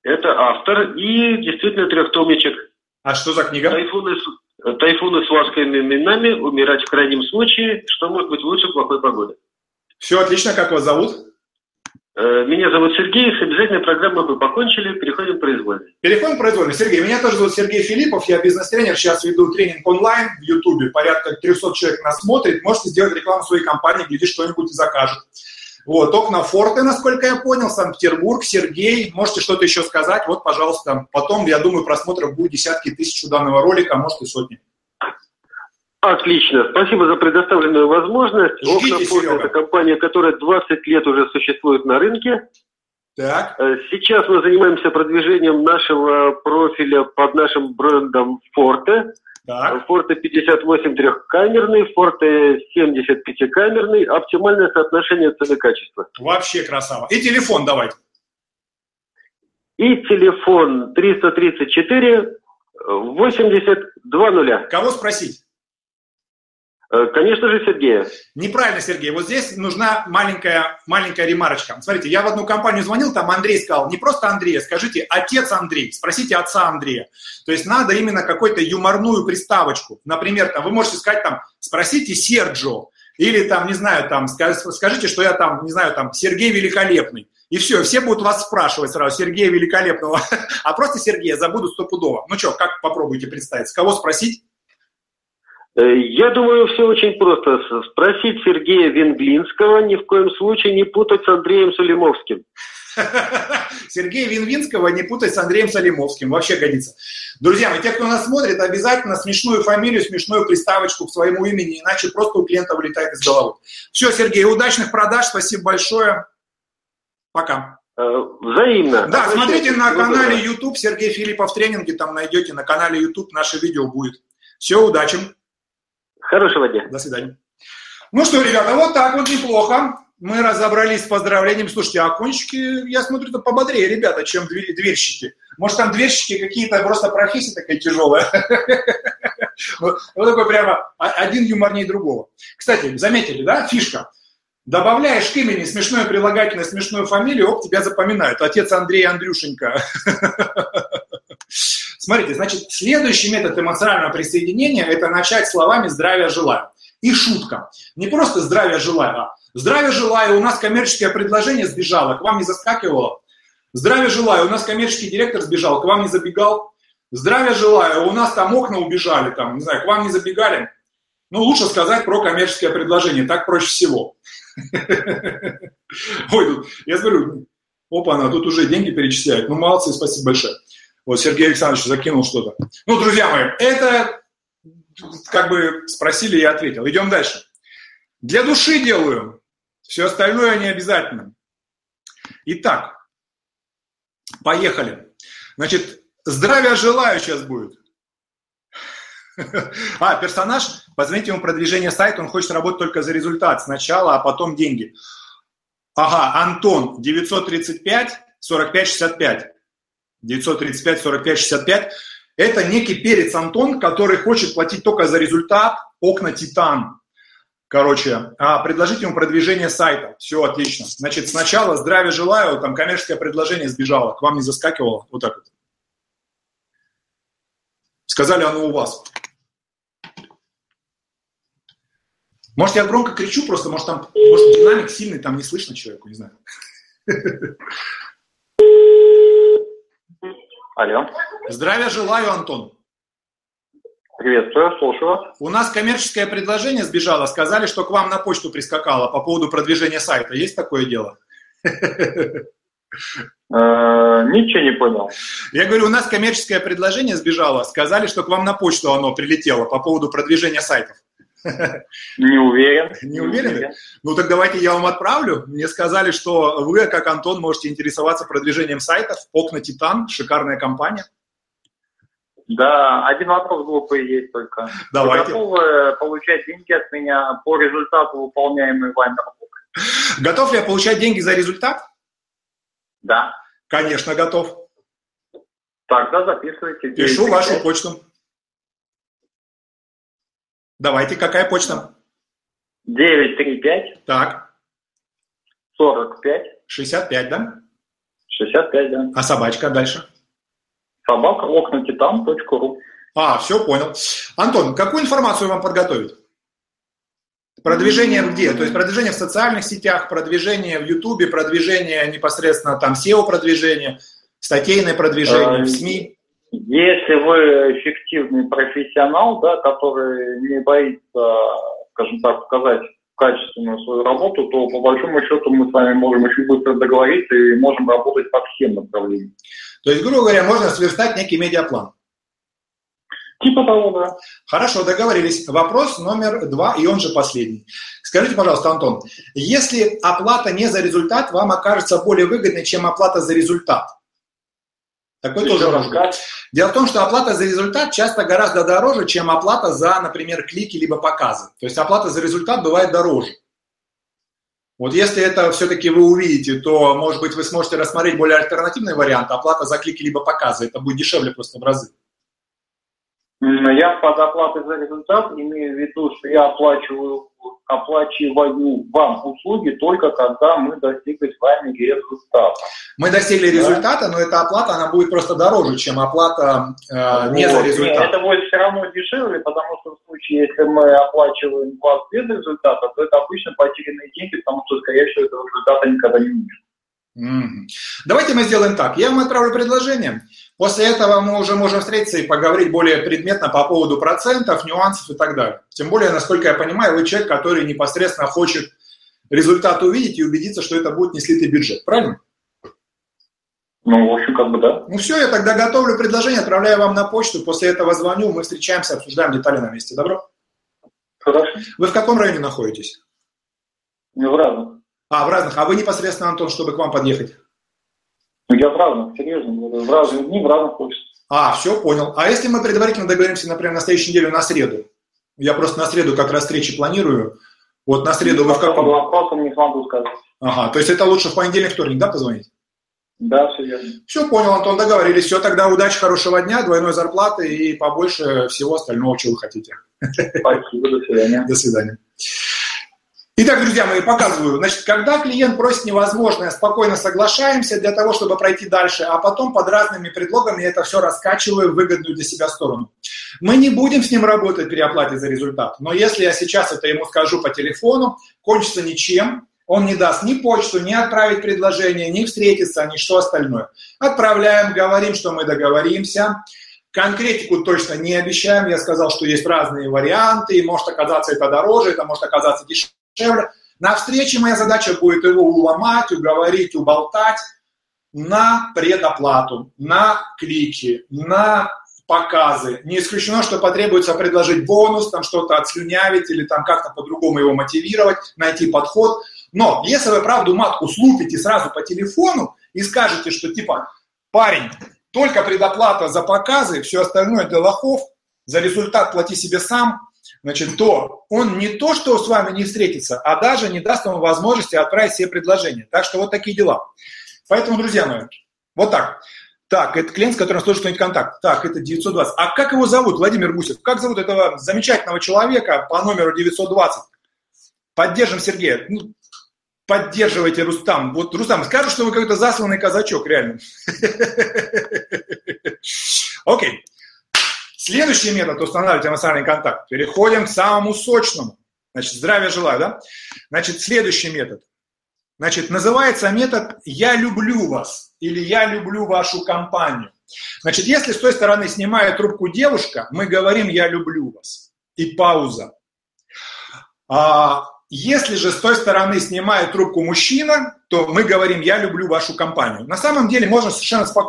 Это автор и действительно трехтомничек. А что за книга? Тайфуны с, тайфуны с ласковыми именами, умирать в крайнем случае, что может быть лучше плохой погоды. Все отлично, как вас зовут? Э, Меня зовут Сергей, с обязательной программой мы покончили, переходим к произвольной. Переходим к произвольной. Сергей, меня тоже зовут Сергей Филиппов, я бизнес-тренер, сейчас веду тренинг онлайн в Ютубе, порядка 300 человек нас смотрит, можете сделать рекламу своей компании, глядишь, что-нибудь и закажет. Вот, окна форты, насколько я понял, Санкт-Петербург, Сергей, можете что-то еще сказать, вот, пожалуйста. Потом, я думаю, просмотров будет десятки тысяч у данного ролика, а может и сотни. Отлично, спасибо за предоставленную возможность. Ждите, Окна Серега. это компания, которая 20 лет уже существует на рынке. Так. Э, Сейчас мы занимаемся продвижением нашего профиля под нашим брендом Forte. Так. Forte 58 трехкамерный, Forte 70 пятикамерный. Оптимальное соотношение цены-качества. Вообще красава. И телефон давайте. И телефон 334 82 нуля. Кого спросить? Э, Конечно же, Сергея. Неправильно, Сергей. Вот здесь нужна маленькая, маленькая ремарочка. Смотрите, я в одну компанию звонил, там Андрей сказал, не просто Андрей, скажите отец Андрей, спросите отца Андрея. То есть надо именно какую-то юморную приставочку. Например, там, вы можете сказать там, спросите Серджо, или там, не знаю, там, ска- скажите, что я там, не знаю, там, Сергей Великолепный. И все, все будут вас спрашивать сразу, Сергея Великолепного. А просто Сергея забудут стопудово. Ну что, как попробуйте представить? С кого спросить? Э, Я думаю, все очень просто. Спросить Сергея Венглинского, ни в коем случае не путать с Андреем Сулимовским. Сергея Винвинского не путать с Андреем Салимовским. Вообще годится. Друзья мои, те, кто нас смотрит, обязательно смешную фамилию, смешную приставочку к своему имени, иначе просто у клиента вылетает из головы. Все, Сергей, удачных продаж, спасибо большое. Пока. Э, Взаимно. Да, смотрите на канале. YouTube Сергей Филиппов тренинги, там найдете, на канале YouTube наше видео будет. Все, удачи. Хорошего дня. До свидания. Ну что, ребята, вот так вот неплохо. Мы разобрались с поздравлениями. Слушайте, а окончики, я смотрю, то пободрее, ребята, чем дверь- дверщики. Может, там дверщики какие-то просто профессии такая тяжелая. Вот такой прямо один юморнее другого. Кстати, заметили, да, фишка? Добавляешь к имени смешное прилагательное, смешную фамилию, оп, тебя запоминают. Отец Андрей Андрюшенька. Смотрите, значит, следующий метод эмоционального присоединения – это начать словами «здравия желаю». И шутка. Не просто «здравия желаю», а «здравия желаю, у нас коммерческое предложение сбежало, к вам не заскакивало». «Здравия желаю, у нас коммерческий директор сбежал, к вам не забегал». «Здравия желаю, у нас там окна убежали, там, не знаю, к вам не забегали». Ну, лучше сказать про коммерческое предложение, так проще всего. Ой, тут, я смотрю, опа, она тут уже деньги перечисляет. Ну, молодцы, спасибо большое. Вот Сергей Александрович закинул что-то. Ну, друзья мои, это как бы спросили, я ответил. Идем дальше. Для души делаю. Все остальное не обязательно. Итак, поехали. Значит, здравия желаю сейчас будет. А, персонаж, позвоните ему продвижение сайта, он хочет работать только за результат сначала, а потом деньги. Ага, Антон, 935 45 65. 935 45 65. Это некий перец Антон, который хочет платить только за результат, окна Титан. Короче, а предложите ему продвижение сайта. Все отлично. Значит, сначала здравия желаю, там коммерческое предложение сбежало, к вам не заскакивало. Вот так вот. Сказали, оно у вас. Может, я громко кричу просто, может, там, может, динамик сильный, там не слышно человеку, не знаю. Алло. Здравия желаю, Антон. Приветствую, слушаю. У нас коммерческое предложение сбежало, сказали, что к вам на почту прискакало по поводу продвижения сайта. Есть такое дело? Ничего не понял. Я говорю, у нас коммерческое предложение сбежало, сказали, что к вам на почту оно прилетело по поводу продвижения сайтов. Не уверен. Не уверены? Ну так давайте я вам отправлю. Мне сказали, что вы, как Антон, можете интересоваться продвижением сайтов. Окна Титан, шикарная компания. Да, один вопрос глупый есть только. Давайте. Вы готовы получать деньги от меня по результату выполняемой вами работы? Готов ли я получать деньги за результат? Да. Конечно, готов. Тогда записывайте. Пишу 935. вашу почту. Давайте, какая почта? 935 Так, 45 65, да? 65, да. А собачка дальше? Собака окнатитан.ру. А, все, понял. Антон, какую информацию вам подготовить? Продвижение где? То есть продвижение в социальных сетях, продвижение в Ютубе, продвижение непосредственно там SEO-продвижение, статейное продвижение в СМИ? Если вы эффективный профессионал, да, который не боится, скажем так, показать качественную свою работу, то по большому счету мы с вами можем очень быстро договориться и можем работать по всем направлениям. То есть, грубо говоря, можно сверстать некий медиаплан. Типа того, да. Хорошо, договорились. Вопрос номер два, и он же последний. Скажите, пожалуйста, Антон, если оплата не за результат вам окажется более выгодной, чем оплата за результат, такой Еще тоже может. Дело в том, что оплата за результат часто гораздо дороже, чем оплата за, например, клики либо показы. То есть оплата за результат бывает дороже. Вот если это все-таки вы увидите, то, может быть, вы сможете рассмотреть более альтернативный вариант, оплата за клики либо показы. Это будет дешевле просто в разы. Я под оплатой за результат имею в виду, что я оплачиваю, оплачиваю вам услуги только когда мы достигли с вами результата. Мы достигли да? результата, но эта оплата, она будет просто дороже, чем оплата э, не вот. за результат. Нет, это будет все равно дешевле, потому что в случае, если мы оплачиваем вас без результата, то это обычно потерянные деньги, потому что, скорее всего, этого результата никогда не будет. Mm-hmm. Давайте мы сделаем так. Я вам отправлю предложение. После этого мы уже можем встретиться и поговорить более предметно по поводу процентов, нюансов и так далее. Тем более, насколько я понимаю, вы человек, который непосредственно хочет результат увидеть и убедиться, что это будет не слитый бюджет. Правильно? Ну, в общем, как бы да. Ну все, я тогда готовлю предложение, отправляю вам на почту, после этого звоню, мы встречаемся, обсуждаем детали на месте. Добро? Хорошо. Вы в каком районе находитесь? Ну, в разных. А, в разных. А вы непосредственно, Антон, чтобы к вам подъехать? Ну, я в разных, серьезно говорю, в разные дни, в разных офисах. А, все, понял. А если мы предварительно договоримся, например, на следующей неделе на среду? Я просто на среду как раз встречи планирую. Вот на среду вы в каком? По вопросам не смогу сказать. Ага, то есть это лучше в понедельник, вторник, да, позвонить? Да, все верно. Все, понял, Антон, договорились. Все, тогда удачи, хорошего дня, двойной зарплаты и побольше всего остального, чего вы хотите. Спасибо, до свидания. До свидания. Итак, друзья мои, показываю. Значит, когда клиент просит невозможное, спокойно соглашаемся для того, чтобы пройти дальше, а потом под разными предлогами это все раскачиваю в выгодную для себя сторону. Мы не будем с ним работать при оплате за результат, но если я сейчас это ему скажу по телефону, кончится ничем, он не даст ни почту, ни отправить предложение, ни встретиться, ни что остальное. Отправляем, говорим, что мы договоримся. Конкретику точно не обещаем. Я сказал, что есть разные варианты. Может оказаться это дороже, это может оказаться дешевле дешевле. На встрече моя задача будет его уломать, уговорить, уболтать на предоплату, на клики, на показы. Не исключено, что потребуется предложить бонус, там что-то отслюнявить или там как-то по-другому его мотивировать, найти подход. Но если вы правду матку слупите сразу по телефону и скажете, что типа, парень, только предоплата за показы, все остальное для лохов, за результат плати себе сам, значит, то он не то, что с вами не встретится, а даже не даст вам возможности отправить себе предложение. Так что вот такие дела. Поэтому, друзья мои, вот так. Так, это клиент, с которым сложно установить контакт. Так, это 920. А как его зовут, Владимир Гусев? Как зовут этого замечательного человека по номеру 920? Поддержим Сергея. Ну, поддерживайте Рустам. Вот Рустам, скажу, что вы какой-то засланный казачок, реально. Окей. Следующий метод устанавливать эмоциональный контакт. Переходим к самому сочному. Значит, здравия желаю, да? Значит, следующий метод. Значит, называется метод «Я люблю вас» или «Я люблю вашу компанию». Значит, если с той стороны снимает трубку девушка, мы говорим «Я люблю вас» и пауза. А если же с той стороны снимает трубку мужчина, то мы говорим «Я люблю вашу компанию». На самом деле можно совершенно спокойно